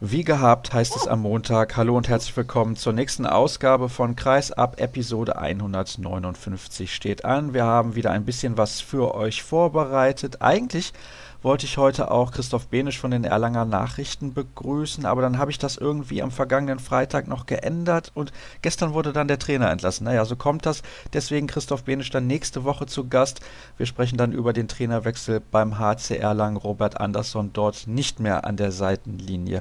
Wie gehabt heißt es am Montag. Hallo und herzlich willkommen zur nächsten Ausgabe von Kreis ab. Episode 159 steht an. Wir haben wieder ein bisschen was für euch vorbereitet. Eigentlich wollte ich heute auch Christoph Benisch von den Erlanger Nachrichten begrüßen, aber dann habe ich das irgendwie am vergangenen Freitag noch geändert und gestern wurde dann der Trainer entlassen. Naja, so kommt das. Deswegen Christoph Benisch dann nächste Woche zu Gast. Wir sprechen dann über den Trainerwechsel beim HC Erlangen. Robert Andersson dort nicht mehr an der Seitenlinie.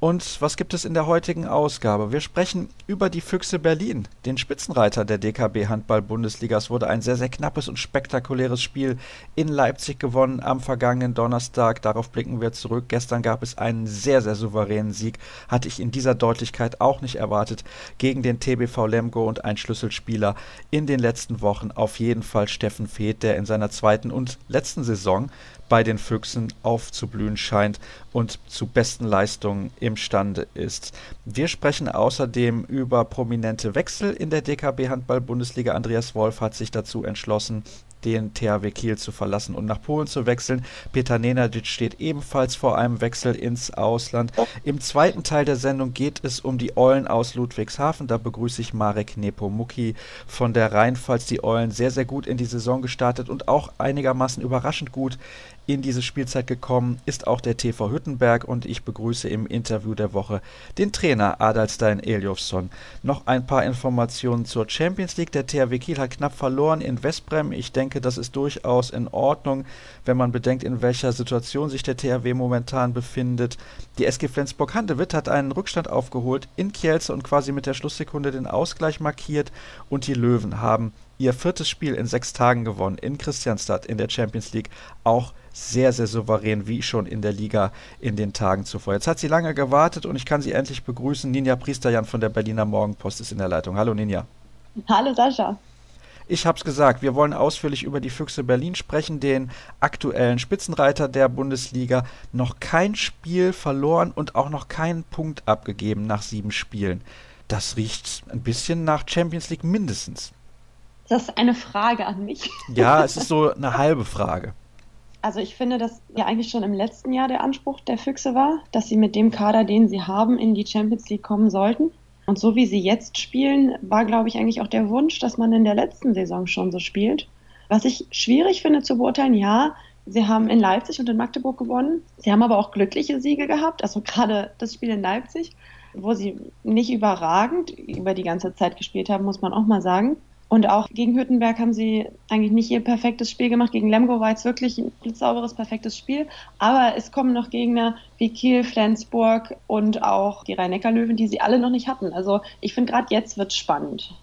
Und was gibt es in der heutigen Ausgabe? Wir sprechen über die Füchse Berlin, den Spitzenreiter der DKB Handball-Bundesliga. Es wurde ein sehr, sehr knappes und spektakuläres Spiel in Leipzig gewonnen am vergangenen Donnerstag. Darauf blicken wir zurück. Gestern gab es einen sehr, sehr souveränen Sieg. Hatte ich in dieser Deutlichkeit auch nicht erwartet. Gegen den TBV Lemgo und ein Schlüsselspieler in den letzten Wochen. Auf jeden Fall Steffen Feeth, der in seiner zweiten und letzten Saison bei den Füchsen aufzublühen scheint und zu besten Leistungen imstande ist. Wir sprechen außerdem über prominente Wechsel in der DKB Handball Bundesliga. Andreas Wolf hat sich dazu entschlossen, den THW Kiel zu verlassen und nach Polen zu wechseln. Peter Nenadic steht ebenfalls vor einem Wechsel ins Ausland. Im zweiten Teil der Sendung geht es um die Eulen aus Ludwigshafen. Da begrüße ich Marek Nepomuki von der Rheinpfalz. Die Eulen sehr, sehr gut in die Saison gestartet und auch einigermaßen überraschend gut in diese Spielzeit gekommen ist auch der TV Hüttenberg und ich begrüße im Interview der Woche den Trainer Adalstein Eliofsson. Noch ein paar Informationen zur Champions League. Der THW Kiel hat knapp verloren in Westbrem. Ich denke, das ist durchaus in Ordnung, wenn man bedenkt, in welcher Situation sich der THW momentan befindet. Die SG Flensburg-Handewitt hat einen Rückstand aufgeholt in Kielce und quasi mit der Schlusssekunde den Ausgleich markiert und die Löwen haben ihr viertes Spiel in sechs Tagen gewonnen in Christianstadt in der Champions League. Auch sehr, sehr souverän, wie schon in der Liga in den Tagen zuvor. Jetzt hat sie lange gewartet und ich kann sie endlich begrüßen. Ninja Priesterjan von der Berliner Morgenpost ist in der Leitung. Hallo Ninja. Hallo Sascha. Ich habe es gesagt, wir wollen ausführlich über die Füchse Berlin sprechen, den aktuellen Spitzenreiter der Bundesliga. Noch kein Spiel verloren und auch noch keinen Punkt abgegeben nach sieben Spielen. Das riecht ein bisschen nach Champions League mindestens. Das ist eine Frage an mich. Ja, es ist so eine halbe Frage. Also ich finde, dass ja eigentlich schon im letzten Jahr der Anspruch der Füchse war, dass sie mit dem Kader, den sie haben, in die Champions League kommen sollten. Und so wie sie jetzt spielen, war, glaube ich, eigentlich auch der Wunsch, dass man in der letzten Saison schon so spielt. Was ich schwierig finde zu beurteilen, ja, sie haben in Leipzig und in Magdeburg gewonnen. Sie haben aber auch glückliche Siege gehabt, also gerade das Spiel in Leipzig, wo sie nicht überragend über die ganze Zeit gespielt haben, muss man auch mal sagen. Und auch gegen Hüttenberg haben sie eigentlich nicht ihr perfektes Spiel gemacht. Gegen Lemgo war es wirklich ein blitzsauberes, perfektes Spiel. Aber es kommen noch Gegner wie Kiel, Flensburg und auch die Rhein-Neckar-Löwen, die sie alle noch nicht hatten. Also ich finde, gerade jetzt wird spannend.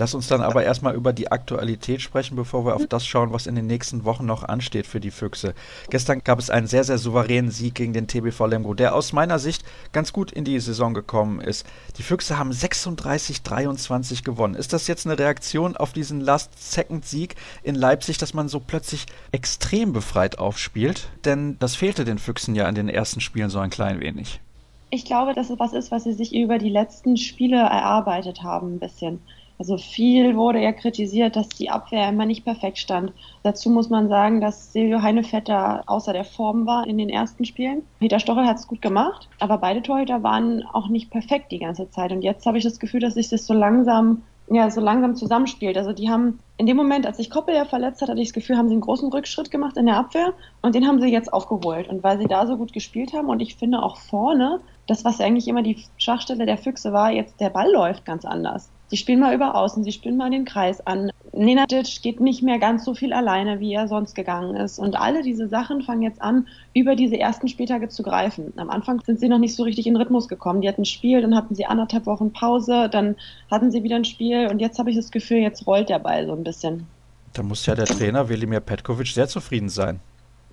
Lass uns dann aber erstmal über die Aktualität sprechen, bevor wir auf das schauen, was in den nächsten Wochen noch ansteht für die Füchse. Gestern gab es einen sehr, sehr souveränen Sieg gegen den TBV Lemgo, der aus meiner Sicht ganz gut in die Saison gekommen ist. Die Füchse haben 36-23 gewonnen. Ist das jetzt eine Reaktion auf diesen Last-Second-Sieg in Leipzig, dass man so plötzlich extrem befreit aufspielt? Denn das fehlte den Füchsen ja in den ersten Spielen so ein klein wenig. Ich glaube, dass es was ist, was sie sich über die letzten Spiele erarbeitet haben, ein bisschen. Also viel wurde ja kritisiert, dass die Abwehr immer nicht perfekt stand. Dazu muss man sagen, dass Silvio Heinevetter außer der Form war in den ersten Spielen. Peter Stochel hat es gut gemacht, aber beide Torhüter waren auch nicht perfekt die ganze Zeit. Und jetzt habe ich das Gefühl, dass sich das so langsam ja, so langsam zusammenspielt. Also die haben in dem Moment, als sich Koppel ja verletzt hat, hatte ich das Gefühl, haben sie einen großen Rückschritt gemacht in der Abwehr und den haben sie jetzt aufgeholt. Und weil sie da so gut gespielt haben und ich finde auch vorne, das, was eigentlich immer die Schachstelle der Füchse war, jetzt der Ball läuft ganz anders. Sie spielen mal über Außen, sie spielen mal den Kreis an. Nenadic geht nicht mehr ganz so viel alleine, wie er sonst gegangen ist. Und alle diese Sachen fangen jetzt an, über diese ersten Spieltage zu greifen. Am Anfang sind sie noch nicht so richtig in Rhythmus gekommen. Die hatten ein Spiel, dann hatten sie anderthalb Wochen Pause, dann hatten sie wieder ein Spiel und jetzt habe ich das Gefühl, jetzt rollt der Ball so ein bisschen. Da muss ja der Trainer Velimir Petkovic sehr zufrieden sein.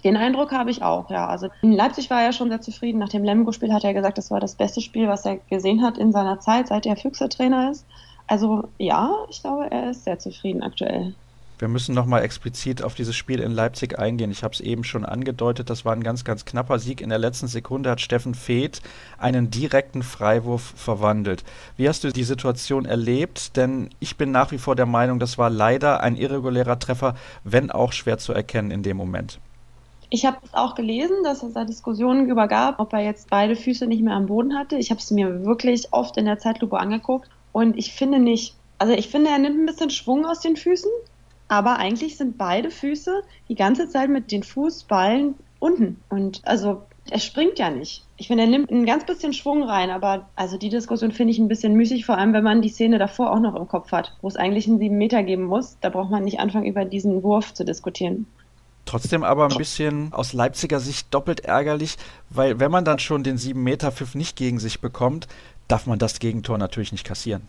Den Eindruck habe ich auch, ja. Also in Leipzig war er schon sehr zufrieden. Nach dem Lemgo-Spiel hat er gesagt, das war das beste Spiel, was er gesehen hat in seiner Zeit, seit er Füchse-Trainer ist. Also ja, ich glaube, er ist sehr zufrieden aktuell. Wir müssen nochmal explizit auf dieses Spiel in Leipzig eingehen. Ich habe es eben schon angedeutet, das war ein ganz, ganz knapper Sieg. In der letzten Sekunde hat Steffen Feeth einen direkten Freiwurf verwandelt. Wie hast du die Situation erlebt? Denn ich bin nach wie vor der Meinung, das war leider ein irregulärer Treffer, wenn auch schwer zu erkennen in dem Moment. Ich habe es auch gelesen, dass es da Diskussionen über gab, ob er jetzt beide Füße nicht mehr am Boden hatte. Ich habe es mir wirklich oft in der Zeitlupe angeguckt und ich finde nicht, also ich finde, er nimmt ein bisschen Schwung aus den Füßen, aber eigentlich sind beide Füße die ganze Zeit mit den Fußballen unten. Und also er springt ja nicht. Ich finde, er nimmt ein ganz bisschen Schwung rein, aber also die Diskussion finde ich ein bisschen müßig, vor allem wenn man die Szene davor auch noch im Kopf hat, wo es eigentlich einen sieben Meter geben muss. Da braucht man nicht anfangen, über diesen Wurf zu diskutieren. Trotzdem aber ein bisschen aus Leipziger Sicht doppelt ärgerlich, weil wenn man dann schon den 7-Meter-Pfiff nicht gegen sich bekommt, darf man das Gegentor natürlich nicht kassieren.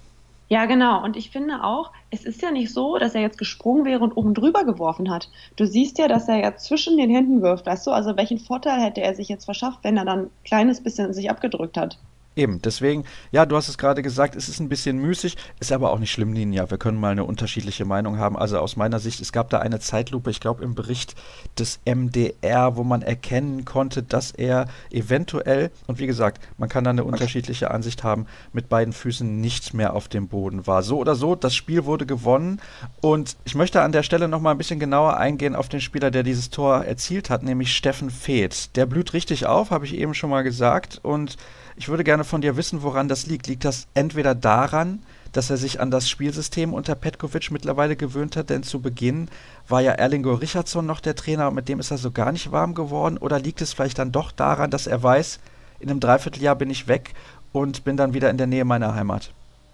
Ja, genau. Und ich finde auch, es ist ja nicht so, dass er jetzt gesprungen wäre und oben drüber geworfen hat. Du siehst ja, dass er ja zwischen den Händen wirft, weißt du? Also welchen Vorteil hätte er sich jetzt verschafft, wenn er dann ein kleines bisschen sich abgedrückt hat? Eben, deswegen, ja, du hast es gerade gesagt, es ist ein bisschen müßig, ist aber auch nicht schlimm, Ninja. Wir können mal eine unterschiedliche Meinung haben. Also aus meiner Sicht, es gab da eine Zeitlupe, ich glaube im Bericht des MDR, wo man erkennen konnte, dass er eventuell, und wie gesagt, man kann da eine unterschiedliche Ansicht haben, mit beiden Füßen nicht mehr auf dem Boden war. So oder so, das Spiel wurde gewonnen und ich möchte an der Stelle nochmal ein bisschen genauer eingehen auf den Spieler, der dieses Tor erzielt hat, nämlich Steffen Feeth. Der blüht richtig auf, habe ich eben schon mal gesagt und ich würde gerne von dir wissen, woran das liegt. Liegt das entweder daran, dass er sich an das Spielsystem unter Petkovic mittlerweile gewöhnt hat, denn zu Beginn war ja Erlingo Richardson noch der Trainer und mit dem ist er so gar nicht warm geworden, oder liegt es vielleicht dann doch daran, dass er weiß, in einem Dreivierteljahr bin ich weg und bin dann wieder in der Nähe meiner Heimat?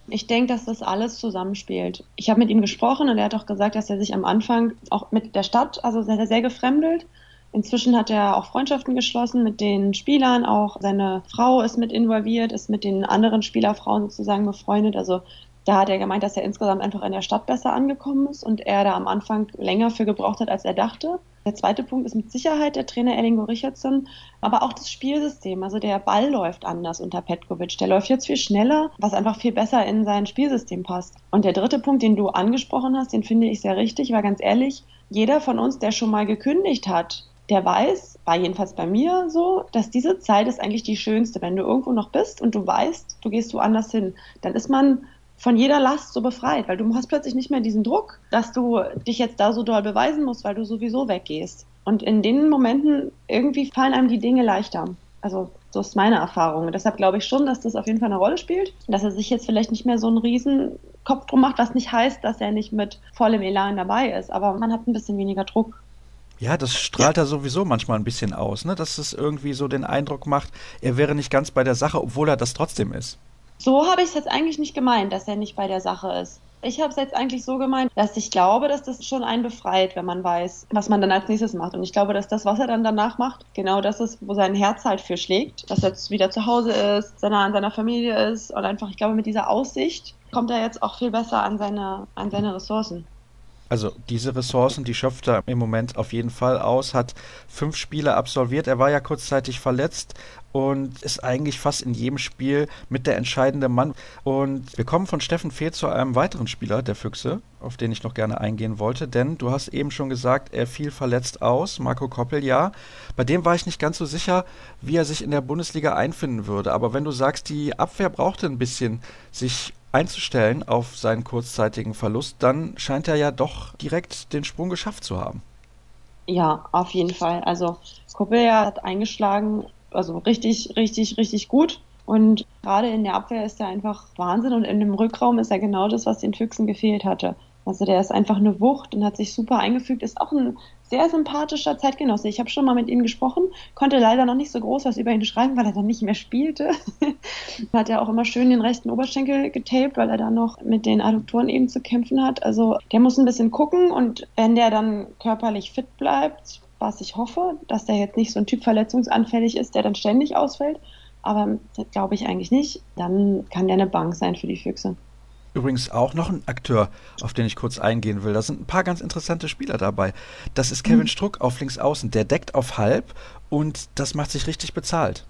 Ich denke, dass das alles zusammenspielt. Ich habe mit ihm gesprochen und er hat auch gesagt, dass er sich am Anfang auch mit der Stadt, also sehr, sehr gefremdelt Inzwischen hat er auch Freundschaften geschlossen mit den Spielern, auch seine Frau ist mit involviert, ist mit den anderen Spielerfrauen sozusagen befreundet. Also da hat er gemeint, dass er insgesamt einfach in der Stadt besser angekommen ist und er da am Anfang länger für gebraucht hat, als er dachte. Der zweite Punkt ist mit Sicherheit der Trainer Erlingo Richardson, aber auch das Spielsystem. Also der Ball läuft anders unter Petkovic. Der läuft jetzt viel schneller, was einfach viel besser in sein Spielsystem passt. Und der dritte Punkt, den du angesprochen hast, den finde ich sehr richtig, war ganz ehrlich, jeder von uns, der schon mal gekündigt hat, der weiß, war jedenfalls bei mir so, dass diese Zeit ist eigentlich die schönste. Wenn du irgendwo noch bist und du weißt, du gehst woanders hin, dann ist man von jeder Last so befreit, weil du hast plötzlich nicht mehr diesen Druck, dass du dich jetzt da so doll beweisen musst, weil du sowieso weggehst. Und in den Momenten irgendwie fallen einem die Dinge leichter. Also so ist meine Erfahrung. Und deshalb glaube ich schon, dass das auf jeden Fall eine Rolle spielt, dass er sich jetzt vielleicht nicht mehr so einen riesen Kopf drum macht, was nicht heißt, dass er nicht mit vollem Elan dabei ist. Aber man hat ein bisschen weniger Druck. Ja, das strahlt er sowieso manchmal ein bisschen aus, ne? dass es irgendwie so den Eindruck macht, er wäre nicht ganz bei der Sache, obwohl er das trotzdem ist. So habe ich es jetzt eigentlich nicht gemeint, dass er nicht bei der Sache ist. Ich habe es jetzt eigentlich so gemeint, dass ich glaube, dass das schon einen befreit, wenn man weiß, was man dann als nächstes macht. Und ich glaube, dass das, was er dann danach macht, genau das ist, wo sein Herz halt für schlägt. Dass er jetzt wieder zu Hause ist, seiner, an seiner Familie ist und einfach, ich glaube, mit dieser Aussicht kommt er jetzt auch viel besser an seine, an seine Ressourcen. Also diese Ressourcen, die schöpft er im Moment auf jeden Fall aus, hat fünf Spiele absolviert. Er war ja kurzzeitig verletzt und ist eigentlich fast in jedem Spiel mit der entscheidende Mann. Und wir kommen von Steffen Fehl zu einem weiteren Spieler der Füchse, auf den ich noch gerne eingehen wollte, denn du hast eben schon gesagt, er fiel verletzt aus, Marco Koppel ja. Bei dem war ich nicht ganz so sicher, wie er sich in der Bundesliga einfinden würde. Aber wenn du sagst, die Abwehr brauchte ein bisschen, sich einzustellen auf seinen kurzzeitigen Verlust, dann scheint er ja doch direkt den Sprung geschafft zu haben. Ja, auf jeden Fall. Also Koppelja hat eingeschlagen, also richtig, richtig, richtig gut. Und gerade in der Abwehr ist er einfach Wahnsinn und in dem Rückraum ist er genau das, was den Füchsen gefehlt hatte. Also der ist einfach eine Wucht und hat sich super eingefügt, ist auch ein sehr sympathischer Zeitgenosse. Ich habe schon mal mit ihm gesprochen, konnte leider noch nicht so groß was über ihn schreiben, weil er dann nicht mehr spielte. hat er auch immer schön den rechten Oberschenkel getaped, weil er dann noch mit den Adduktoren eben zu kämpfen hat. Also der muss ein bisschen gucken und wenn der dann körperlich fit bleibt, was ich hoffe, dass der jetzt nicht so ein Typ verletzungsanfällig ist, der dann ständig ausfällt, aber glaube ich eigentlich nicht, dann kann der eine Bank sein für die Füchse. Übrigens auch noch ein Akteur, auf den ich kurz eingehen will. Da sind ein paar ganz interessante Spieler dabei. Das ist Kevin mhm. Struck auf links außen. Der deckt auf halb und das macht sich richtig bezahlt.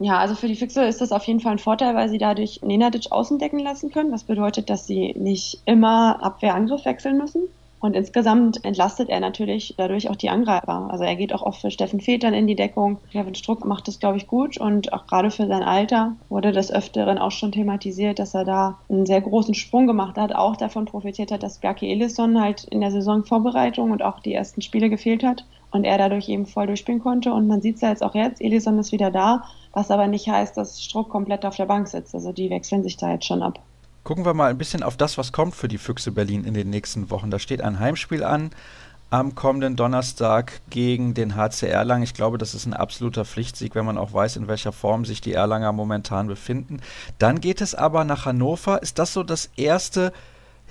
Ja, also für die Füchse ist das auf jeden Fall ein Vorteil, weil sie dadurch Nenadic außen decken lassen können. Was bedeutet, dass sie nicht immer Abwehr-Angriff wechseln müssen. Und insgesamt entlastet er natürlich dadurch auch die Angreifer. Also er geht auch oft für Steffen Fetern in die Deckung. Kevin Struck macht das, glaube ich, gut. Und auch gerade für sein Alter wurde des Öfteren auch schon thematisiert, dass er da einen sehr großen Sprung gemacht hat. Auch davon profitiert hat, dass Bjarke Elisson halt in der Saisonvorbereitung und auch die ersten Spiele gefehlt hat. und er dadurch eben voll durchspielen konnte. Und man sieht es ja jetzt auch jetzt, Elison ist wieder da, was aber nicht heißt, dass Struck komplett auf der Bank sitzt. Also die wechseln sich da jetzt schon ab. Gucken wir mal ein bisschen auf das, was kommt für die Füchse Berlin in den nächsten Wochen. Da steht ein Heimspiel an am kommenden Donnerstag gegen den HC Erlangen. Ich glaube, das ist ein absoluter Pflichtsieg, wenn man auch weiß, in welcher Form sich die Erlanger momentan befinden. Dann geht es aber nach Hannover. Ist das so das erste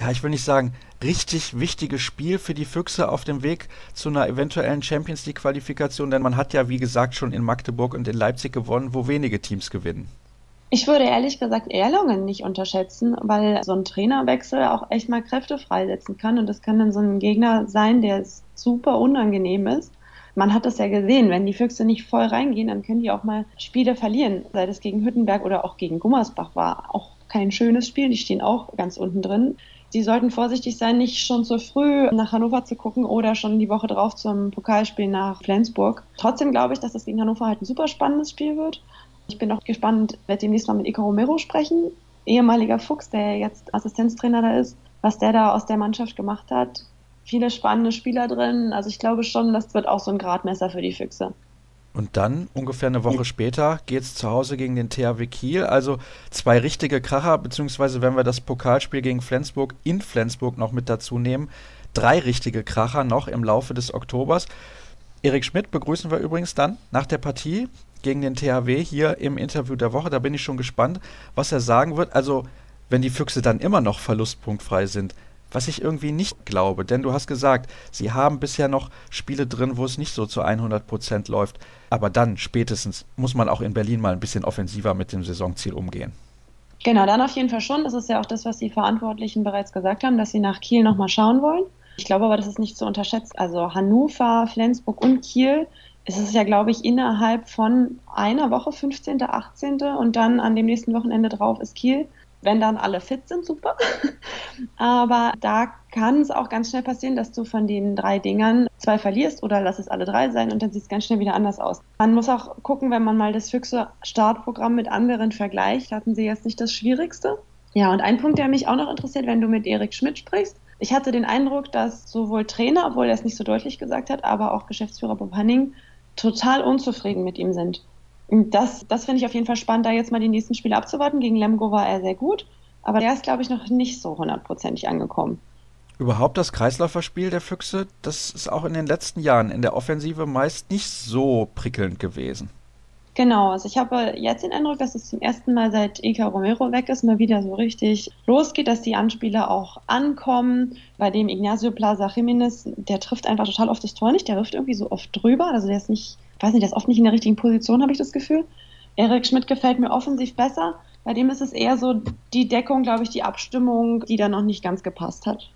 ja, ich will nicht sagen, richtig wichtiges Spiel für die Füchse auf dem Weg zu einer eventuellen Champions League Qualifikation, denn man hat ja, wie gesagt, schon in Magdeburg und in Leipzig gewonnen, wo wenige Teams gewinnen. Ich würde ehrlich gesagt Erlangen nicht unterschätzen, weil so ein Trainerwechsel auch echt mal Kräfte freisetzen kann und das kann dann so ein Gegner sein, der super unangenehm ist. Man hat das ja gesehen, wenn die Füchse nicht voll reingehen, dann können die auch mal Spiele verlieren, sei es gegen Hüttenberg oder auch gegen Gummersbach war auch kein schönes Spiel, die stehen auch ganz unten drin. Sie sollten vorsichtig sein, nicht schon zu früh nach Hannover zu gucken oder schon die Woche drauf zum Pokalspiel nach Flensburg. Trotzdem glaube ich, dass das gegen Hannover halt ein super spannendes Spiel wird. Ich bin auch gespannt, werde demnächst mal mit Ico Romero sprechen, ehemaliger Fuchs, der jetzt Assistenztrainer da ist, was der da aus der Mannschaft gemacht hat. Viele spannende Spieler drin. Also ich glaube schon, das wird auch so ein Gradmesser für die Füchse. Und dann, ungefähr eine Woche später, geht es zu Hause gegen den THW Kiel. Also zwei richtige Kracher, beziehungsweise wenn wir das Pokalspiel gegen Flensburg in Flensburg noch mit dazu nehmen, drei richtige Kracher noch im Laufe des Oktobers. Erik Schmidt begrüßen wir übrigens dann nach der Partie gegen den THW hier im Interview der Woche. Da bin ich schon gespannt, was er sagen wird. Also, wenn die Füchse dann immer noch verlustpunktfrei sind, was ich irgendwie nicht glaube, denn du hast gesagt, sie haben bisher noch Spiele drin, wo es nicht so zu 100 Prozent läuft. Aber dann spätestens muss man auch in Berlin mal ein bisschen offensiver mit dem Saisonziel umgehen. Genau, dann auf jeden Fall schon. Das ist ja auch das, was die Verantwortlichen bereits gesagt haben, dass sie nach Kiel nochmal schauen wollen. Ich glaube aber, das ist nicht zu unterschätzen. Also Hannover, Flensburg und Kiel es ist ja, glaube ich, innerhalb von einer Woche, 15., 18. und dann an dem nächsten Wochenende drauf ist Kiel wenn dann alle fit sind, super. Aber da kann es auch ganz schnell passieren, dass du von den drei Dingern zwei verlierst oder lass es alle drei sein und dann sieht es ganz schnell wieder anders aus. Man muss auch gucken, wenn man mal das Füchse Startprogramm mit anderen vergleicht, hatten sie jetzt nicht das Schwierigste. Ja, und ein Punkt, der mich auch noch interessiert, wenn du mit Erik Schmidt sprichst. Ich hatte den Eindruck, dass sowohl Trainer, obwohl er es nicht so deutlich gesagt hat, aber auch Geschäftsführer Bob Hanning total unzufrieden mit ihm sind. Das, das finde ich auf jeden Fall spannend, da jetzt mal die nächsten Spiele abzuwarten. Gegen Lemgo war er sehr gut, aber der ist, glaube ich, noch nicht so hundertprozentig angekommen. Überhaupt das Kreisläuferspiel der Füchse, das ist auch in den letzten Jahren in der Offensive meist nicht so prickelnd gewesen. Genau, also ich habe jetzt den Eindruck, dass es zum ersten Mal seit Ika Romero weg ist, mal wieder so richtig losgeht, dass die Anspieler auch ankommen. Bei dem Ignacio Plaza Jiménez, der trifft einfach total oft das Tor nicht, der wirft irgendwie so oft drüber, also der ist nicht weiß nicht, der ist oft nicht in der richtigen Position, habe ich das Gefühl. Erik Schmidt gefällt mir offensiv besser. Bei dem ist es eher so die Deckung, glaube ich, die Abstimmung, die da noch nicht ganz gepasst hat.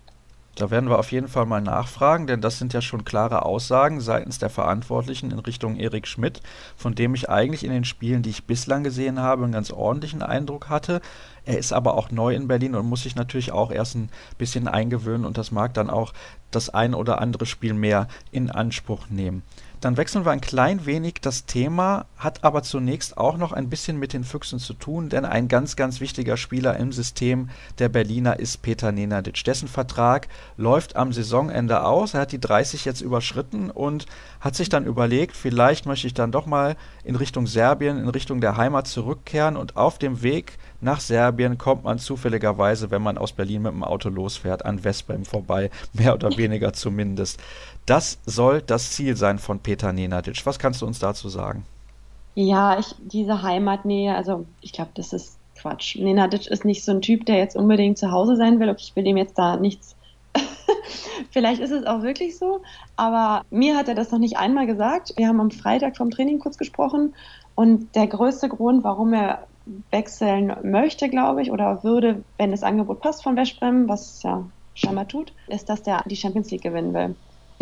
Da werden wir auf jeden Fall mal nachfragen, denn das sind ja schon klare Aussagen seitens der Verantwortlichen in Richtung Erik Schmidt, von dem ich eigentlich in den Spielen, die ich bislang gesehen habe, einen ganz ordentlichen Eindruck hatte. Er ist aber auch neu in Berlin und muss sich natürlich auch erst ein bisschen eingewöhnen und das mag dann auch das ein oder andere Spiel mehr in Anspruch nehmen. Dann wechseln wir ein klein wenig das Thema, hat aber zunächst auch noch ein bisschen mit den Füchsen zu tun, denn ein ganz, ganz wichtiger Spieler im System der Berliner ist Peter Nenadic. Dessen Vertrag läuft am Saisonende aus. Er hat die 30 jetzt überschritten und hat sich dann überlegt, vielleicht möchte ich dann doch mal in Richtung Serbien, in Richtung der Heimat zurückkehren und auf dem Weg nach Serbien kommt man zufälligerweise, wenn man aus Berlin mit dem Auto losfährt, an Westbrem vorbei, mehr oder weniger zumindest. Das soll das Ziel sein von Peter Nenadic. Was kannst du uns dazu sagen? Ja, ich, diese Heimatnähe, also ich glaube, das ist Quatsch. Nenadic ist nicht so ein Typ, der jetzt unbedingt zu Hause sein will. Ich will ihm jetzt da nichts. Vielleicht ist es auch wirklich so, aber mir hat er das noch nicht einmal gesagt. Wir haben am Freitag vom Training kurz gesprochen und der größte Grund, warum er wechseln möchte, glaube ich, oder würde, wenn das Angebot passt von Westbrem, was ja scheinbar tut, ist, dass der die Champions League gewinnen will.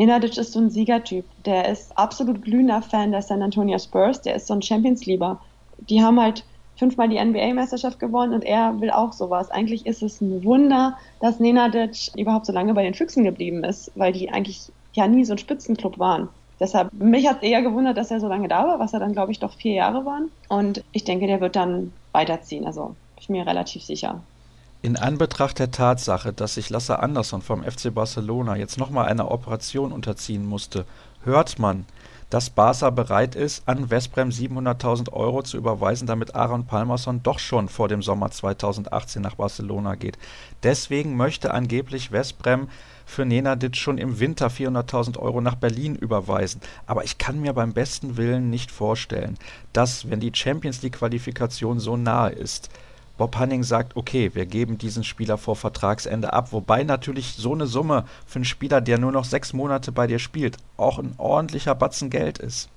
Nenadic ist so ein Siegertyp. Der ist absolut glühender Fan der San Antonio Spurs. Der ist so ein Champions-Lieber. Die haben halt fünfmal die NBA-Meisterschaft gewonnen und er will auch sowas. Eigentlich ist es ein Wunder, dass Nenadic überhaupt so lange bei den Füchsen geblieben ist, weil die eigentlich ja nie so ein Spitzenclub waren. Deshalb, mich hat es eher gewundert, dass er so lange da war, was er dann, glaube ich, doch vier Jahre waren. Und ich denke, der wird dann weiterziehen. Also, bin ich mir relativ sicher. In Anbetracht der Tatsache, dass sich Lasse Andersson vom FC Barcelona jetzt nochmal einer Operation unterziehen musste, hört man, dass Barca bereit ist, an Vesprem 700.000 Euro zu überweisen, damit Aaron Palmerson doch schon vor dem Sommer 2018 nach Barcelona geht. Deswegen möchte angeblich Vesprem für Nenadic schon im Winter 400.000 Euro nach Berlin überweisen. Aber ich kann mir beim besten Willen nicht vorstellen, dass, wenn die Champions League Qualifikation so nahe ist, Bob Hanning sagt, okay, wir geben diesen Spieler vor Vertragsende ab, wobei natürlich so eine Summe für einen Spieler, der nur noch sechs Monate bei dir spielt, auch ein ordentlicher Batzen Geld ist.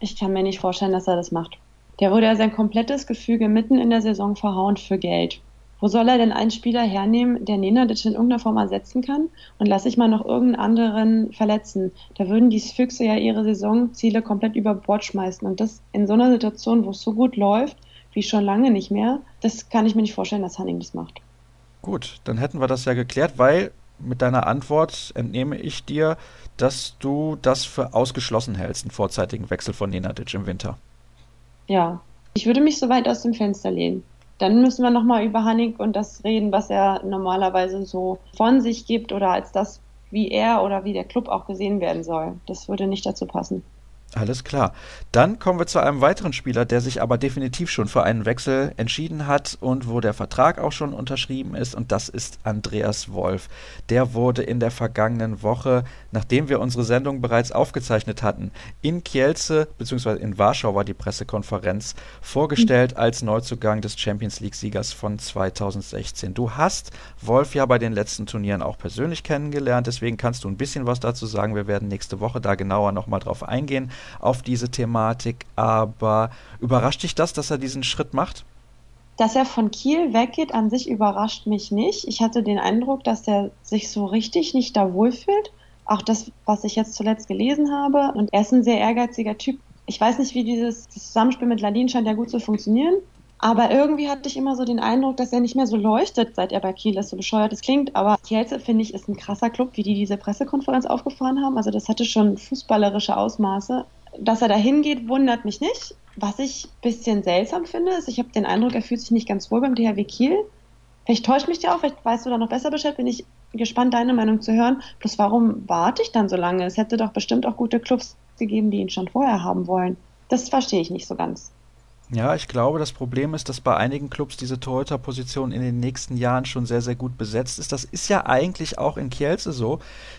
Ich kann mir nicht vorstellen, dass er das macht. Der wurde ja sein komplettes Gefüge mitten in der Saison verhauen für Geld. Wo soll er denn einen Spieler hernehmen, der Nenadic in irgendeiner Form ersetzen kann? Und lass ich mal noch irgendeinen anderen verletzen. Da würden die Füchse ja ihre Saisonziele komplett über Bord schmeißen. Und das in so einer Situation, wo es so gut läuft, wie schon lange nicht mehr. Das kann ich mir nicht vorstellen, dass Hanning das macht. Gut, dann hätten wir das ja geklärt, weil mit deiner Antwort entnehme ich dir, dass du das für ausgeschlossen hältst, einen vorzeitigen Wechsel von Nenadic im Winter. Ja, ich würde mich so weit aus dem Fenster lehnen. Dann müssen wir nochmal über Hanning und das reden, was er normalerweise so von sich gibt oder als das, wie er oder wie der Club auch gesehen werden soll. Das würde nicht dazu passen. Alles klar. Dann kommen wir zu einem weiteren Spieler, der sich aber definitiv schon für einen Wechsel entschieden hat und wo der Vertrag auch schon unterschrieben ist, und das ist Andreas Wolf. Der wurde in der vergangenen Woche, nachdem wir unsere Sendung bereits aufgezeichnet hatten, in Kielce bzw. in Warschau war die Pressekonferenz vorgestellt als Neuzugang des Champions League-Siegers von 2016. Du hast Wolf ja bei den letzten Turnieren auch persönlich kennengelernt, deswegen kannst du ein bisschen was dazu sagen. Wir werden nächste Woche da genauer nochmal drauf eingehen auf diese Thematik. Aber überrascht dich das, dass er diesen Schritt macht? Dass er von Kiel weggeht, an sich überrascht mich nicht. Ich hatte den Eindruck, dass er sich so richtig nicht da wohlfühlt. Auch das, was ich jetzt zuletzt gelesen habe. Und er ist ein sehr ehrgeiziger Typ. Ich weiß nicht, wie dieses Zusammenspiel mit Ladin scheint ja gut zu funktionieren. Aber irgendwie hatte ich immer so den Eindruck, dass er nicht mehr so leuchtet, seit er bei Kiel ist, so bescheuert es klingt. Aber Kielce, finde ich, ist ein krasser Club, wie die diese Pressekonferenz aufgefahren haben. Also das hatte schon fußballerische Ausmaße. Dass er da hingeht, wundert mich nicht. Was ich ein bisschen seltsam finde, ist, ich habe den Eindruck, er fühlt sich nicht ganz wohl beim THW Kiel. Vielleicht täuscht mich dir auch, vielleicht weißt du da noch besser Bescheid, bin ich gespannt, deine Meinung zu hören. Plus warum warte ich dann so lange? Es hätte doch bestimmt auch gute Clubs gegeben, die ihn schon vorher haben wollen. Das verstehe ich nicht so ganz. Ja, ich glaube, das Problem ist, dass bei einigen Clubs diese Torhüter-Position in den nächsten Jahren schon sehr, sehr gut besetzt ist. Das ist ja eigentlich auch in Kielce so.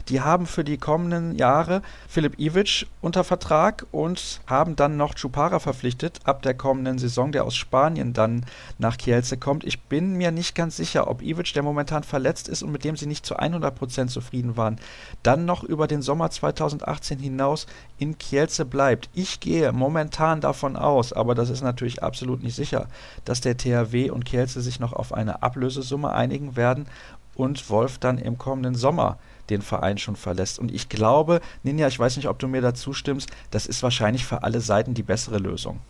Die haben für die kommenden Jahre Philipp Ivic unter Vertrag und haben dann noch Chupara verpflichtet ab der kommenden Saison, der aus Spanien dann nach Kielce kommt. Ich bin mir nicht ganz sicher, ob Ivic, der momentan verletzt ist und mit dem sie nicht zu 100% zufrieden waren, dann noch über den Sommer 2018 hinaus in Kielce bleibt. Ich gehe momentan davon aus, aber das ist natürlich natürlich absolut nicht sicher, dass der THW und Kielce sich noch auf eine Ablösesumme einigen werden und Wolf dann im kommenden Sommer den Verein schon verlässt. Und ich glaube, Ninja, ich weiß nicht, ob du mir dazu stimmst, das ist wahrscheinlich für alle Seiten die bessere Lösung.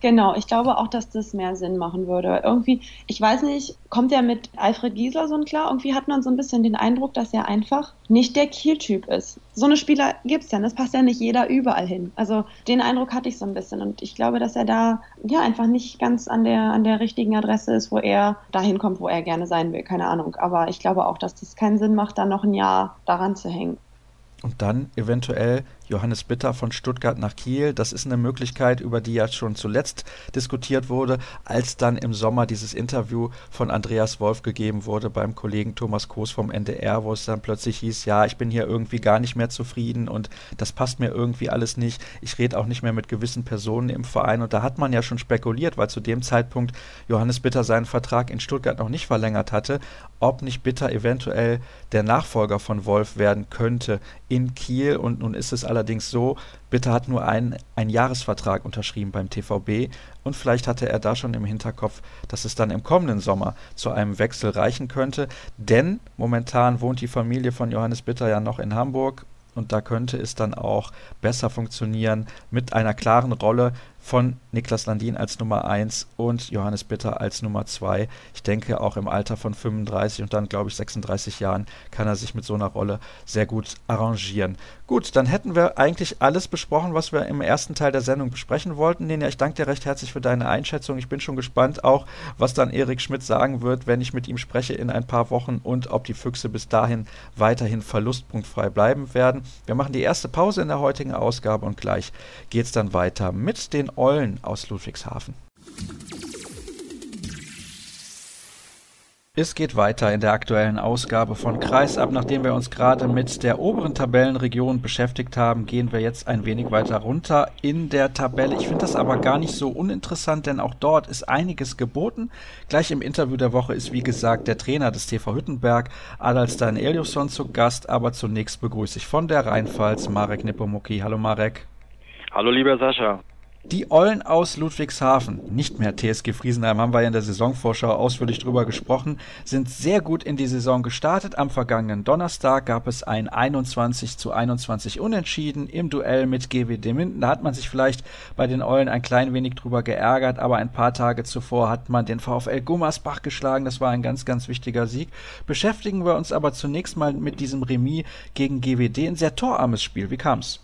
Genau, ich glaube auch, dass das mehr Sinn machen würde. Irgendwie, ich weiß nicht, kommt er mit Alfred Giesler so klar? Irgendwie hat man so ein bisschen den Eindruck, dass er einfach nicht der Kiel-Typ ist. So eine Spieler gibt es ja, das passt ja nicht jeder überall hin. Also den Eindruck hatte ich so ein bisschen und ich glaube, dass er da ja einfach nicht ganz an der, an der richtigen Adresse ist, wo er dahin kommt, wo er gerne sein will. Keine Ahnung. Aber ich glaube auch, dass das keinen Sinn macht, da noch ein Jahr daran zu hängen. Und dann eventuell Johannes Bitter von Stuttgart nach Kiel. Das ist eine Möglichkeit, über die ja schon zuletzt diskutiert wurde, als dann im Sommer dieses Interview von Andreas Wolf gegeben wurde beim Kollegen Thomas Koos vom NDR, wo es dann plötzlich hieß, ja, ich bin hier irgendwie gar nicht mehr zufrieden und das passt mir irgendwie alles nicht. Ich rede auch nicht mehr mit gewissen Personen im Verein. Und da hat man ja schon spekuliert, weil zu dem Zeitpunkt Johannes Bitter seinen Vertrag in Stuttgart noch nicht verlängert hatte, ob nicht Bitter eventuell der Nachfolger von Wolf werden könnte in Kiel. Und nun ist es allerdings allerdings so, Bitter hat nur einen, Jahresvertrag unterschrieben beim TVB und vielleicht hatte er da schon im Hinterkopf, dass es dann im kommenden Sommer zu einem Wechsel reichen könnte, denn momentan wohnt die Familie von Johannes Bitter ja noch in Hamburg und da könnte es dann auch besser funktionieren mit einer klaren Rolle von Niklas Landin als Nummer 1 und Johannes Bitter als Nummer 2. Ich denke, auch im Alter von 35 und dann, glaube ich, 36 Jahren kann er sich mit so einer Rolle sehr gut arrangieren. Gut, dann hätten wir eigentlich alles besprochen, was wir im ersten Teil der Sendung besprechen wollten. Nena, ich danke dir recht herzlich für deine Einschätzung. Ich bin schon gespannt auch, was dann Erik Schmidt sagen wird, wenn ich mit ihm spreche in ein paar Wochen und ob die Füchse bis dahin weiterhin verlustpunktfrei bleiben werden. Wir machen die erste Pause in der heutigen Ausgabe und gleich geht es dann weiter mit den Eulen aus Ludwigshafen. Es geht weiter in der aktuellen Ausgabe von Kreisab. Nachdem wir uns gerade mit der oberen Tabellenregion beschäftigt haben, gehen wir jetzt ein wenig weiter runter in der Tabelle. Ich finde das aber gar nicht so uninteressant, denn auch dort ist einiges geboten. Gleich im Interview der Woche ist, wie gesagt, der Trainer des TV Hüttenberg, Adalstein Eliasson, zu Gast. Aber zunächst begrüße ich von der Rheinpfalz Marek Nipomuki. Hallo Marek. Hallo lieber Sascha. Die Eulen aus Ludwigshafen, nicht mehr TSG Friesenheim, haben wir ja in der Saisonvorschau ausführlich drüber gesprochen, sind sehr gut in die Saison gestartet. Am vergangenen Donnerstag gab es ein 21 zu 21 Unentschieden im Duell mit GWD Minden. Da hat man sich vielleicht bei den Eulen ein klein wenig drüber geärgert, aber ein paar Tage zuvor hat man den VfL Gummersbach geschlagen. Das war ein ganz, ganz wichtiger Sieg. Beschäftigen wir uns aber zunächst mal mit diesem Remis gegen GWD. Ein sehr torarmes Spiel. Wie kam's?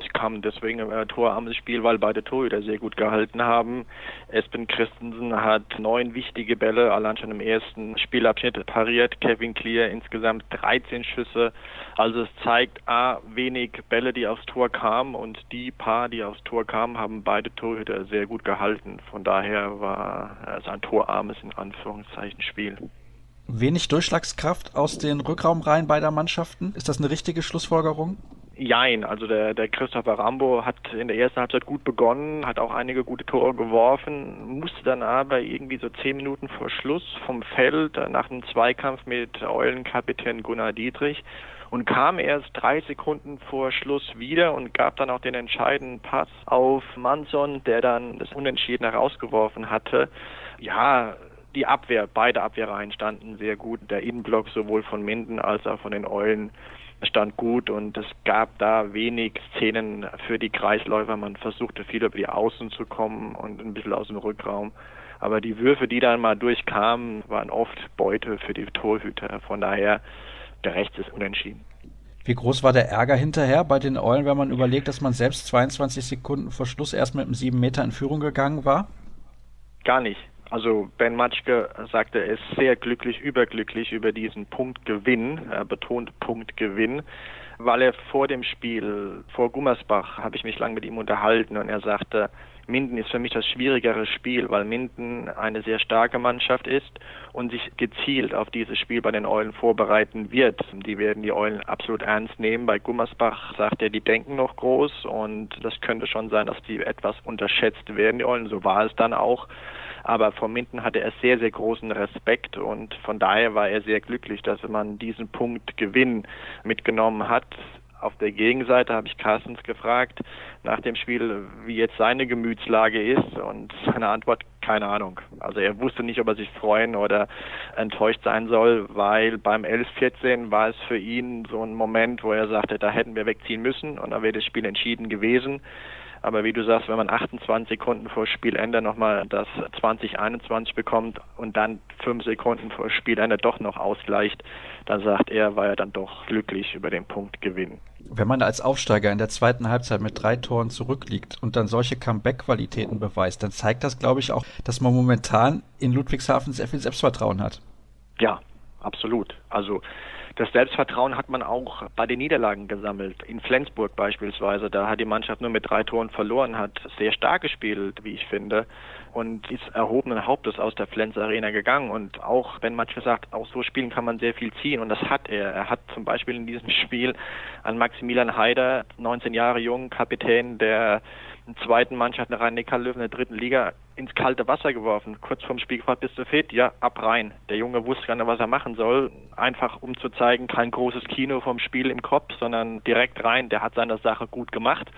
Ich kam deswegen im äh, torarmes Spiel, weil beide Torhüter sehr gut gehalten haben. Espen Christensen hat neun wichtige Bälle allein schon im ersten Spielabschnitt pariert. Kevin Clear insgesamt 13 Schüsse. Also es zeigt A, wenig Bälle, die aufs Tor kamen und die paar, die aufs Tor kamen, haben beide Torhüter sehr gut gehalten. Von daher war es ein torarmes, in Anführungszeichen, Spiel. Wenig Durchschlagskraft aus den Rückraumreihen beider Mannschaften. Ist das eine richtige Schlussfolgerung? Jein, also der, der Christopher Rambo hat in der ersten Halbzeit gut begonnen, hat auch einige gute Tore geworfen, musste dann aber irgendwie so zehn Minuten vor Schluss vom Feld nach einem Zweikampf mit Eulenkapitän Gunnar Dietrich und kam erst drei Sekunden vor Schluss wieder und gab dann auch den entscheidenden Pass auf Manson, der dann das Unentschieden herausgeworfen hatte. Ja, die Abwehr, beide Abwehrreihen standen sehr gut. Der Innenblock sowohl von Minden als auch von den Eulen stand gut und es gab da wenig Szenen für die Kreisläufer. Man versuchte viel über die Außen zu kommen und ein bisschen aus dem Rückraum. Aber die Würfe, die dann mal durchkamen, waren oft Beute für die Torhüter. Von daher, der Rechts ist unentschieden. Wie groß war der Ärger hinterher bei den Eulen, wenn man überlegt, dass man selbst 22 Sekunden vor Schluss erst mit einem 7 Meter in Führung gegangen war? Gar nicht. Also Ben Matschke sagte, er ist sehr glücklich, überglücklich über diesen Punktgewinn, er betont Punktgewinn, weil er vor dem Spiel, vor Gummersbach, habe ich mich lang mit ihm unterhalten und er sagte, Minden ist für mich das schwierigere Spiel, weil Minden eine sehr starke Mannschaft ist und sich gezielt auf dieses Spiel bei den Eulen vorbereiten wird. Die werden die Eulen absolut ernst nehmen. Bei Gummersbach sagt er, die denken noch groß und das könnte schon sein, dass die etwas unterschätzt werden, die Eulen. So war es dann auch. Aber vor Minden hatte er sehr, sehr großen Respekt und von daher war er sehr glücklich, dass man diesen Punkt Gewinn mitgenommen hat. Auf der Gegenseite habe ich Carstens gefragt nach dem Spiel, wie jetzt seine Gemütslage ist und seine Antwort keine Ahnung. Also er wusste nicht, ob er sich freuen oder enttäuscht sein soll, weil beim 11-14 war es für ihn so ein Moment, wo er sagte, da hätten wir wegziehen müssen und da wäre das Spiel entschieden gewesen. Aber wie du sagst, wenn man 28 Sekunden vor Spielende nochmal das 2021 bekommt und dann fünf Sekunden vor Spielende doch noch ausgleicht, dann sagt er, war er dann doch glücklich über den Punkt gewinnen. Wenn man als Aufsteiger in der zweiten Halbzeit mit drei Toren zurückliegt und dann solche Comeback-Qualitäten beweist, dann zeigt das, glaube ich, auch, dass man momentan in Ludwigshafen sehr viel Selbstvertrauen hat. Ja, absolut. Also das Selbstvertrauen hat man auch bei den Niederlagen gesammelt. In Flensburg beispielsweise, da hat die Mannschaft nur mit drei Toren verloren, hat sehr stark gespielt, wie ich finde, und ist erhobenen Hauptes aus der Flens Arena gegangen. Und auch, wenn manchmal sagt, auch so spielen kann man sehr viel ziehen, und das hat er. Er hat zum Beispiel in diesem Spiel an Maximilian Haider, 19 Jahre jung, Kapitän der zweiten Mannschaft der Rhein-Neckar-Löwen der dritten Liga ins kalte Wasser geworfen. Kurz vorm Spiel gefragt, bist du fit? Ja, ab rein. Der Junge wusste gar nicht, was er machen soll. Einfach um zu zeigen, kein großes Kino vom Spiel im Kopf, sondern direkt rein. Der hat seine Sache gut gemacht.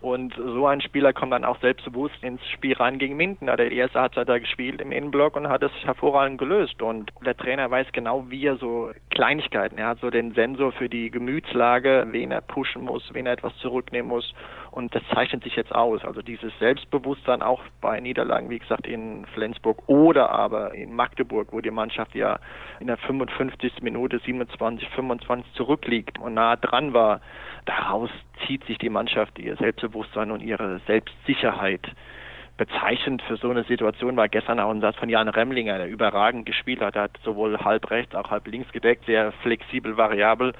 Und so ein Spieler kommt dann auch selbstbewusst ins Spiel rein gegen Minden. Hat er die erste Halbzeit da gespielt im Innenblock und hat es hervorragend gelöst. Und der Trainer weiß genau, wie er so Kleinigkeiten, er hat so den Sensor für die Gemütslage, wen er pushen muss, wen er etwas zurücknehmen muss. Und das zeichnet sich jetzt aus. Also dieses Selbstbewusstsein auch bei Niederlagen, wie gesagt, in Flensburg oder aber in Magdeburg, wo die Mannschaft ja in der 55. Minute 27, 25 zurückliegt und nah dran war. Daraus zieht sich die Mannschaft ihr Selbstbewusstsein und ihre Selbstsicherheit bezeichnend für so eine Situation war gestern auch ein Satz von Jan Remlinger, der überragend gespielt hat. Er hat sowohl halb rechts, auch halb links gedeckt, sehr flexibel, variabel.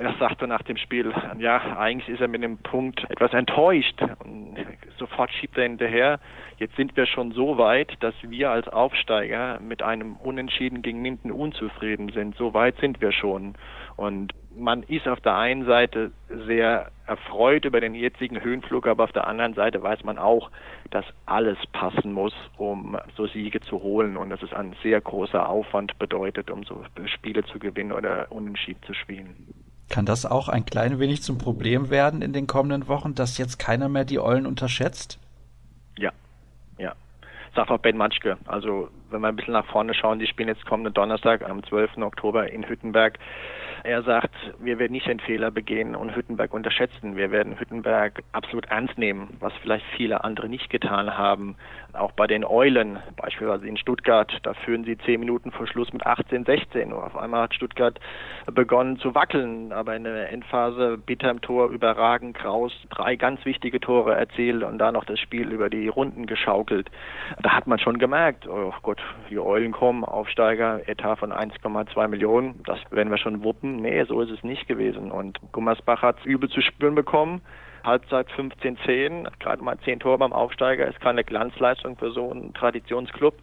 Er sagte nach dem Spiel, ja, eigentlich ist er mit dem Punkt etwas enttäuscht. Und sofort schiebt er hinterher. Jetzt sind wir schon so weit, dass wir als Aufsteiger mit einem Unentschieden gegen Minden unzufrieden sind. So weit sind wir schon. Und man ist auf der einen Seite sehr erfreut über den jetzigen Höhenflug, aber auf der anderen Seite weiß man auch, dass alles passen muss, um so Siege zu holen und dass es ein sehr großer Aufwand bedeutet, um so Spiele zu gewinnen oder unentschieden zu spielen. Kann das auch ein klein wenig zum Problem werden in den kommenden Wochen, dass jetzt keiner mehr die Eulen unterschätzt? Ja, ja. Sagt auch Ben Matschke. Also, wenn wir ein bisschen nach vorne schauen, die spielen jetzt kommenden Donnerstag am 12. Oktober in Hüttenberg. Er sagt, wir werden nicht den Fehler begehen und Hüttenberg unterschätzen. Wir werden Hüttenberg absolut ernst nehmen, was vielleicht viele andere nicht getan haben. Auch bei den Eulen, beispielsweise in Stuttgart, da führen sie zehn Minuten vor Schluss mit 18, 16. Und auf einmal hat Stuttgart begonnen zu wackeln, aber in der Endphase bitter im Tor überragend Kraus drei ganz wichtige Tore erzielt und da noch das Spiel über die Runden geschaukelt. Da hat man schon gemerkt, oh Gott, die Eulen kommen, Aufsteiger, Etat von 1,2 Millionen, das werden wir schon wuppen. Nee, so ist es nicht gewesen. Und Gummersbach hat es übel zu spüren bekommen. Halbzeit 15-10, gerade mal 10 Tore beim Aufsteiger ist keine Glanzleistung für so einen Traditionsclub.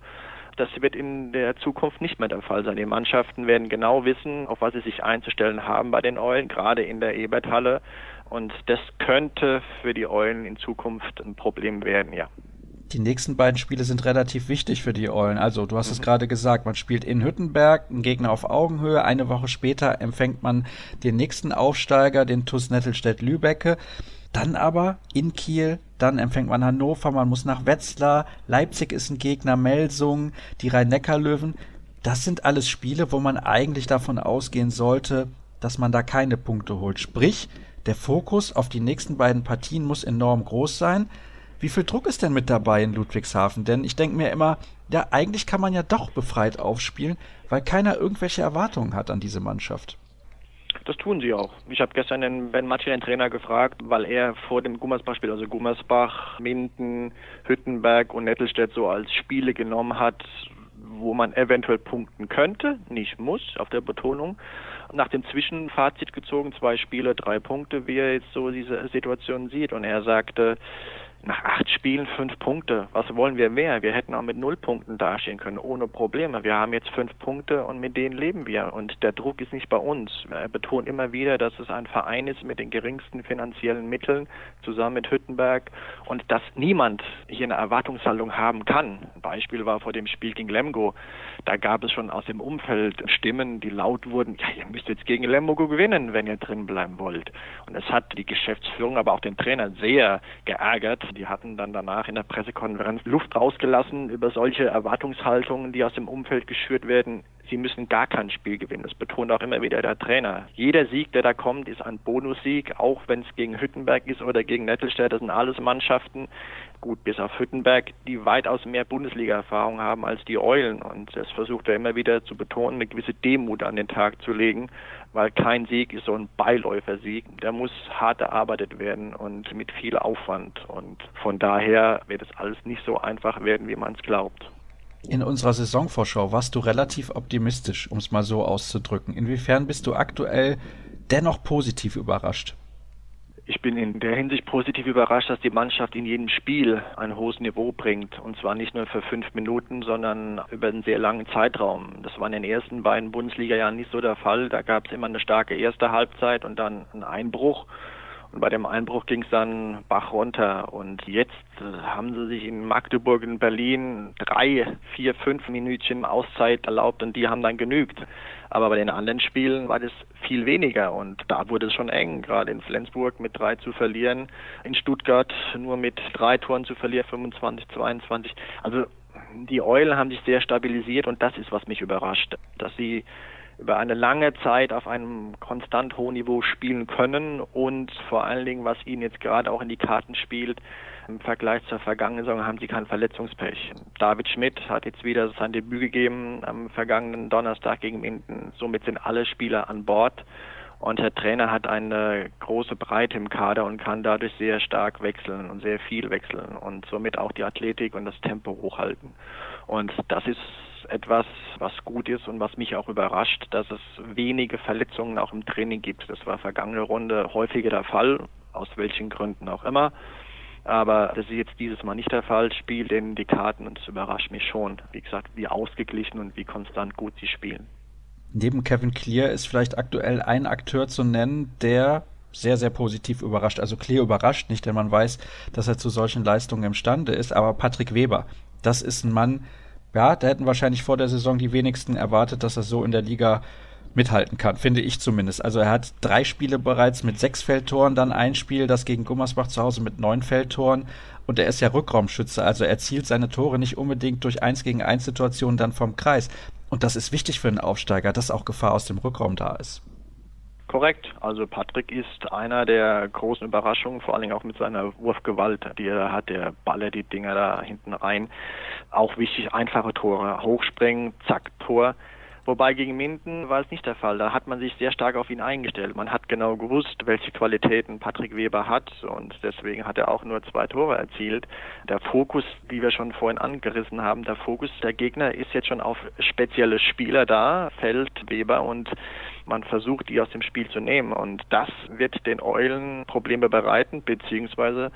Das wird in der Zukunft nicht mehr der Fall sein. Die Mannschaften werden genau wissen, auf was sie sich einzustellen haben bei den Eulen, gerade in der Eberthalle. Und das könnte für die Eulen in Zukunft ein Problem werden, ja. Die nächsten beiden Spiele sind relativ wichtig für die Eulen. Also, du hast mhm. es gerade gesagt, man spielt in Hüttenberg, ein Gegner auf Augenhöhe. Eine Woche später empfängt man den nächsten Aufsteiger, den TuS Nettelstedt-Lübecke. Dann aber in Kiel, dann empfängt man Hannover, man muss nach Wetzlar, Leipzig ist ein Gegner, Melsung, die Rhein-Neckar-Löwen. Das sind alles Spiele, wo man eigentlich davon ausgehen sollte, dass man da keine Punkte holt. Sprich, der Fokus auf die nächsten beiden Partien muss enorm groß sein. Wie viel Druck ist denn mit dabei in Ludwigshafen? Denn ich denke mir immer, ja, eigentlich kann man ja doch befreit aufspielen, weil keiner irgendwelche Erwartungen hat an diese Mannschaft. Das tun sie auch. Ich habe gestern den Ben Matsch, den Trainer, gefragt, weil er vor dem Gummersbach-Spiel, also Gummersbach, Minden, Hüttenberg und Nettelstedt so als Spiele genommen hat, wo man eventuell punkten könnte, nicht muss, auf der Betonung. Nach dem Zwischenfazit gezogen, zwei Spiele, drei Punkte, wie er jetzt so diese Situation sieht. Und er sagte, nach acht Spielen fünf Punkte. Was wollen wir mehr? Wir hätten auch mit null Punkten dastehen können, ohne Probleme. Wir haben jetzt fünf Punkte und mit denen leben wir. Und der Druck ist nicht bei uns. Er betont immer wieder, dass es ein Verein ist mit den geringsten finanziellen Mitteln, zusammen mit Hüttenberg, und dass niemand hier eine Erwartungshaltung haben kann. Ein Beispiel war vor dem Spiel gegen Lemgo. Da gab es schon aus dem Umfeld Stimmen, die laut wurden, ja, ihr müsst jetzt gegen Lemgo gewinnen, wenn ihr drin bleiben wollt. Und es hat die Geschäftsführung, aber auch den Trainer sehr geärgert, die hatten dann danach in der Pressekonferenz Luft rausgelassen über solche Erwartungshaltungen, die aus dem Umfeld geschürt werden. Sie müssen gar kein Spiel gewinnen. Das betont auch immer wieder der Trainer. Jeder Sieg, der da kommt, ist ein Bonussieg, auch wenn es gegen Hüttenberg ist oder gegen Nettelstedt. Das sind alles Mannschaften, gut, bis auf Hüttenberg, die weitaus mehr Bundesliga-Erfahrung haben als die Eulen. Und das versucht er immer wieder zu betonen, eine gewisse Demut an den Tag zu legen, weil kein Sieg ist so ein Beiläufersieg. Der muss hart erarbeitet werden und mit viel Aufwand. Und von daher wird es alles nicht so einfach werden, wie man es glaubt. In unserer Saisonvorschau warst du relativ optimistisch, um es mal so auszudrücken. Inwiefern bist du aktuell dennoch positiv überrascht? Ich bin in der Hinsicht positiv überrascht, dass die Mannschaft in jedem Spiel ein hohes Niveau bringt. Und zwar nicht nur für fünf Minuten, sondern über einen sehr langen Zeitraum. Das war in den ersten beiden Bundesliga-Jahren nicht so der Fall. Da gab es immer eine starke erste Halbzeit und dann einen Einbruch. Und bei dem Einbruch ging es dann Bach runter. Und jetzt äh, haben sie sich in Magdeburg in Berlin drei, vier, fünf Minütchen Auszeit erlaubt und die haben dann genügt. Aber bei den anderen Spielen war das viel weniger und da wurde es schon eng, gerade in Flensburg mit drei zu verlieren, in Stuttgart nur mit drei Toren zu verlieren, 25, 22. Also die Eulen haben sich sehr stabilisiert und das ist, was mich überrascht, dass sie über eine lange Zeit auf einem konstant hohen Niveau spielen können und vor allen Dingen, was ihnen jetzt gerade auch in die Karten spielt, im Vergleich zur vergangenen Saison haben sie kein Verletzungspech. David Schmidt hat jetzt wieder sein Debüt gegeben am vergangenen Donnerstag gegen Minden. Somit sind alle Spieler an Bord. Und der Trainer hat eine große Breite im Kader und kann dadurch sehr stark wechseln und sehr viel wechseln und somit auch die Athletik und das Tempo hochhalten. Und das ist etwas, was gut ist und was mich auch überrascht, dass es wenige Verletzungen auch im Training gibt. Das war vergangene Runde häufiger der Fall, aus welchen Gründen auch immer. Aber das ist jetzt dieses Mal nicht der Fall, spielt in die Karten und es überrascht mich schon, wie gesagt, wie ausgeglichen und wie konstant gut sie spielen. Neben Kevin Clear ist vielleicht aktuell ein Akteur zu nennen, der sehr, sehr positiv überrascht. Also Clear überrascht nicht, denn man weiß, dass er zu solchen Leistungen imstande ist. Aber Patrick Weber, das ist ein Mann, ja, da hätten wahrscheinlich vor der Saison die wenigsten erwartet, dass er so in der Liga mithalten kann, finde ich zumindest. Also er hat drei Spiele bereits mit sechs Feldtoren, dann ein Spiel, das gegen Gummersbach zu Hause mit neun Feldtoren. Und er ist ja Rückraumschütze, also er zielt seine Tore nicht unbedingt durch eins gegen eins Situationen dann vom Kreis. Und das ist wichtig für einen Aufsteiger, dass auch Gefahr aus dem Rückraum da ist. Korrekt. Also Patrick ist einer der großen Überraschungen, vor allen Dingen auch mit seiner Wurfgewalt, die er hat. Der ballert die Dinger da hinten rein. Auch wichtig, einfache Tore. Hochspringen, zack, Tor. Wobei gegen Minden war es nicht der Fall. Da hat man sich sehr stark auf ihn eingestellt. Man hat genau gewusst, welche Qualitäten Patrick Weber hat und deswegen hat er auch nur zwei Tore erzielt. Der Fokus, wie wir schon vorhin angerissen haben, der Fokus der Gegner ist jetzt schon auf spezielle Spieler da, Feld, Weber und man versucht, die aus dem Spiel zu nehmen. Und das wird den Eulen Probleme bereiten, beziehungsweise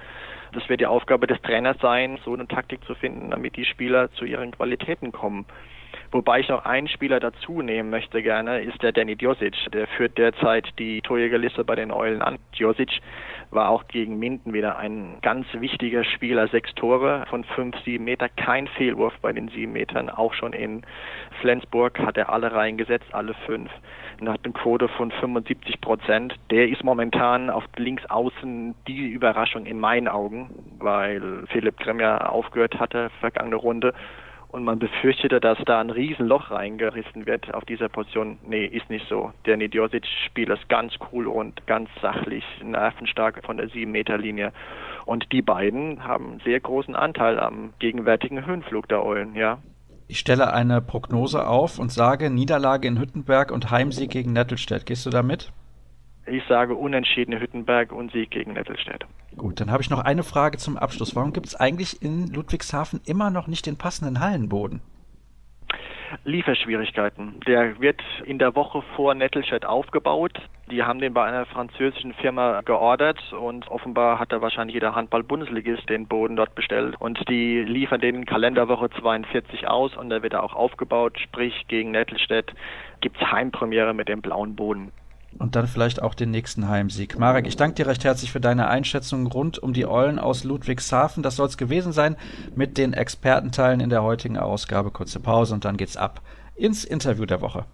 das wird die Aufgabe des Trainers sein, so eine Taktik zu finden, damit die Spieler zu ihren Qualitäten kommen. Wobei ich noch einen Spieler dazu nehmen möchte gerne, ist der Danny Djosic. Der führt derzeit die Torjägerliste bei den Eulen an. Djosic war auch gegen Minden wieder ein ganz wichtiger Spieler. Sechs Tore von fünf, sieben Meter, kein Fehlwurf bei den sieben Metern. Auch schon in Flensburg hat er alle reingesetzt, alle fünf. Und hat eine Quote von 75 Prozent. Der ist momentan auf links außen die Überraschung in meinen Augen, weil Philipp ja aufgehört hatte, vergangene Runde und man befürchtete, dass da ein Riesenloch reingerissen wird auf dieser Position. Nee, ist nicht so. Der Nidjosic spielt das ganz cool und ganz sachlich, nervenstark von der 7-Meter-Linie. Und die beiden haben sehr großen Anteil am gegenwärtigen Höhenflug der Eulen, ja. Ich stelle eine Prognose auf und sage Niederlage in Hüttenberg und Heimsieg gegen Nettelstedt. Gehst du da mit? Ich sage unentschiedene Hüttenberg und Sieg gegen Nettelstedt. Gut, dann habe ich noch eine Frage zum Abschluss. Warum gibt es eigentlich in Ludwigshafen immer noch nicht den passenden Hallenboden? Lieferschwierigkeiten. Der wird in der Woche vor Nettelstedt aufgebaut. Die haben den bei einer französischen Firma geordert und offenbar hat da wahrscheinlich jeder Handball-Bundesligist den Boden dort bestellt. Und die liefern den Kalenderwoche 42 aus und da wird er auch aufgebaut. Sprich, gegen Nettelstedt gibt es Heimpremiere mit dem blauen Boden und dann vielleicht auch den nächsten Heimsieg. Marek, ich danke dir recht herzlich für deine Einschätzung rund um die Eulen aus Ludwigshafen. Das soll es gewesen sein mit den Expertenteilen in der heutigen Ausgabe. Kurze Pause und dann geht's ab ins Interview der Woche.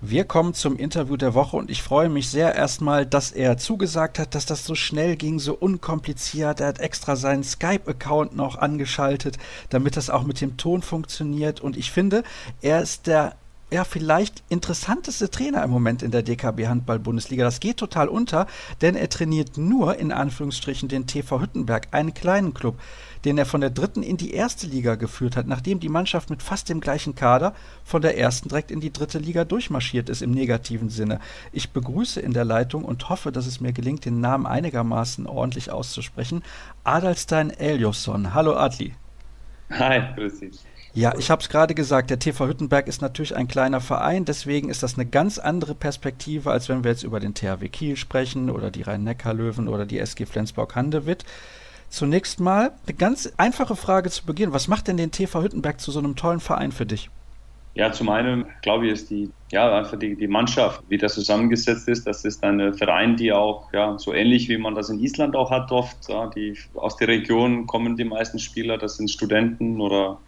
Wir kommen zum Interview der Woche und ich freue mich sehr erstmal, dass er zugesagt hat, dass das so schnell ging, so unkompliziert. Er hat extra seinen Skype-Account noch angeschaltet, damit das auch mit dem Ton funktioniert. Und ich finde, er ist der ja, vielleicht interessanteste Trainer im Moment in der DKB Handball Bundesliga. Das geht total unter, denn er trainiert nur in Anführungsstrichen den TV Hüttenberg, einen kleinen Club, den er von der dritten in die erste Liga geführt hat, nachdem die Mannschaft mit fast dem gleichen Kader von der ersten direkt in die dritte Liga durchmarschiert ist im negativen Sinne. Ich begrüße in der Leitung und hoffe, dass es mir gelingt, den Namen einigermaßen ordentlich auszusprechen. Adalstein Eliosson. Hallo Adli. Hi, grüß dich. Ja, ich habe es gerade gesagt, der TV Hüttenberg ist natürlich ein kleiner Verein, deswegen ist das eine ganz andere Perspektive, als wenn wir jetzt über den THW Kiel sprechen oder die Rhein-Neckar-Löwen oder die SG Flensburg-Handewitt. Zunächst mal eine ganz einfache Frage zu Beginn. Was macht denn den TV Hüttenberg zu so einem tollen Verein für dich? Ja, zum einen glaube ich, ist die, ja, einfach die, die Mannschaft, wie das zusammengesetzt ist. Das ist ein Verein, die auch, ja, so ähnlich wie man das in Island auch hat oft, ja, die aus der Region kommen die meisten Spieler, das sind Studenten oder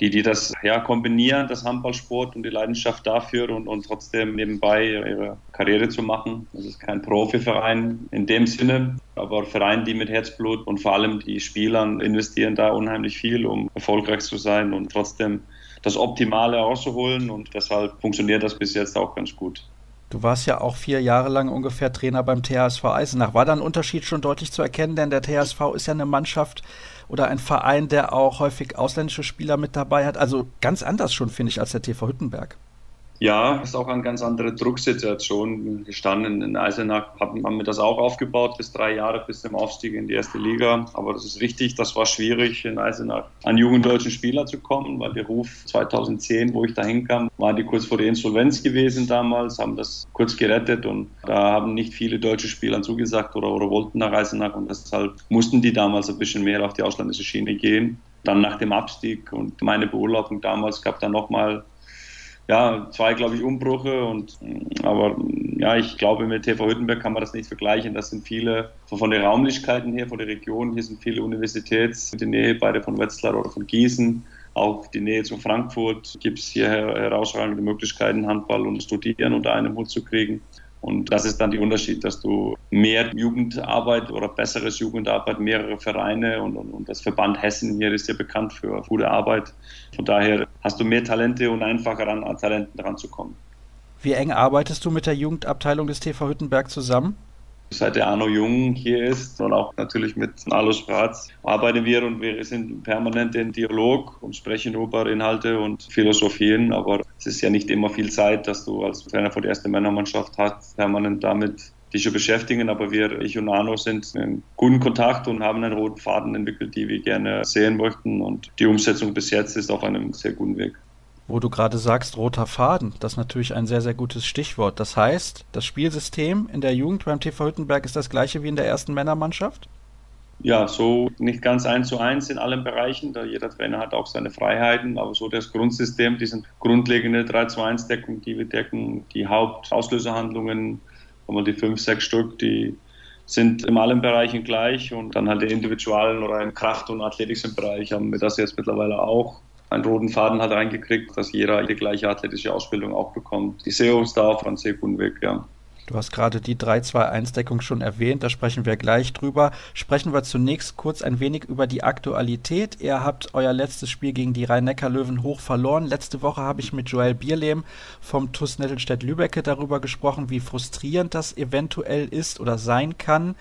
die, die das ja, kombinieren, das Handballsport und die Leidenschaft dafür und, und trotzdem nebenbei ihre Karriere zu machen. Das ist kein Profiverein in dem Sinne, aber Vereine, die mit Herzblut und vor allem die Spielern investieren da unheimlich viel, um erfolgreich zu sein und trotzdem das Optimale rauszuholen und deshalb funktioniert das bis jetzt auch ganz gut. Du warst ja auch vier Jahre lang ungefähr Trainer beim THSV Eisenach. War da ein Unterschied schon deutlich zu erkennen? Denn der THSV ist ja eine Mannschaft oder ein Verein, der auch häufig ausländische Spieler mit dabei hat. Also ganz anders schon, finde ich, als der TV Hüttenberg. Ja, ist auch eine ganz andere Drucksituation gestanden. In Eisenach haben wir das auch aufgebaut, bis drei Jahre bis zum Aufstieg in die erste Liga. Aber das ist richtig, das war schwierig, in Eisenach an jungen deutschen Spieler zu kommen, weil der Ruf 2010, wo ich da hinkam, waren die kurz vor der Insolvenz gewesen damals, haben das kurz gerettet und da haben nicht viele deutsche Spieler zugesagt oder, oder wollten nach Eisenach und deshalb mussten die damals ein bisschen mehr auf die ausländische Schiene gehen. Dann nach dem Abstieg und meine Beurlaubung damals gab dann nochmal ja, zwei, glaube ich, Umbrüche und aber ja, ich glaube, mit TV Hüttenberg kann man das nicht vergleichen. Das sind viele von den Raumlichkeiten her, von der Region, hier sind viele Universitäts, in der Nähe beide von Wetzlar oder von Gießen, auch die Nähe zu Frankfurt gibt es hier herausragende Möglichkeiten, Handball und Studieren unter einem Hut zu kriegen. Und das ist dann der Unterschied, dass du mehr Jugendarbeit oder besseres Jugendarbeit, mehrere Vereine und, und, und das Verband Hessen hier ist ja bekannt für gute Arbeit. Von daher hast du mehr Talente und einfacher an, an Talenten ranzukommen. Wie eng arbeitest du mit der Jugendabteilung des TV Hüttenberg zusammen? Seit der Arno Jung hier ist und auch natürlich mit Alo Spratz arbeiten wir und wir sind permanent in Dialog und sprechen über Inhalte und Philosophien, aber es ist ja nicht immer viel Zeit, dass du als Trainer für die erste Männermannschaft hast, permanent damit dich zu beschäftigen, aber wir, ich und Arno, sind in guten Kontakt und haben einen roten Faden entwickelt, die wir gerne sehen möchten und die Umsetzung bis jetzt ist auf einem sehr guten Weg. Wo du gerade sagst, roter Faden, das ist natürlich ein sehr, sehr gutes Stichwort. Das heißt, das Spielsystem in der Jugend beim TV Hüttenberg ist das gleiche wie in der ersten Männermannschaft? Ja, so nicht ganz eins zu eins in allen Bereichen, da jeder Trainer hat auch seine Freiheiten, aber so das Grundsystem, diese grundlegende 3-2-1-Deckung, die wir decken, die Hauptauslöserhandlungen, einmal die fünf, sechs Stück, die sind in allen Bereichen gleich und dann halt die individualen oder im Kraft- und athletischen Bereich haben wir das jetzt mittlerweile auch einen roten Faden hat reingekriegt, dass jeder die gleiche athletische Ausbildung auch bekommt. Die ist da auf einem sehr guten Weg, ja. Du hast gerade die 3-2-1-Deckung schon erwähnt, da sprechen wir gleich drüber. Sprechen wir zunächst kurz ein wenig über die Aktualität. Ihr habt euer letztes Spiel gegen die Rhein-Neckar-Löwen hoch verloren. Letzte Woche habe ich mit Joel Bierlehm vom TUS Nettelstedt-Lübecke darüber gesprochen, wie frustrierend das eventuell ist oder sein kann,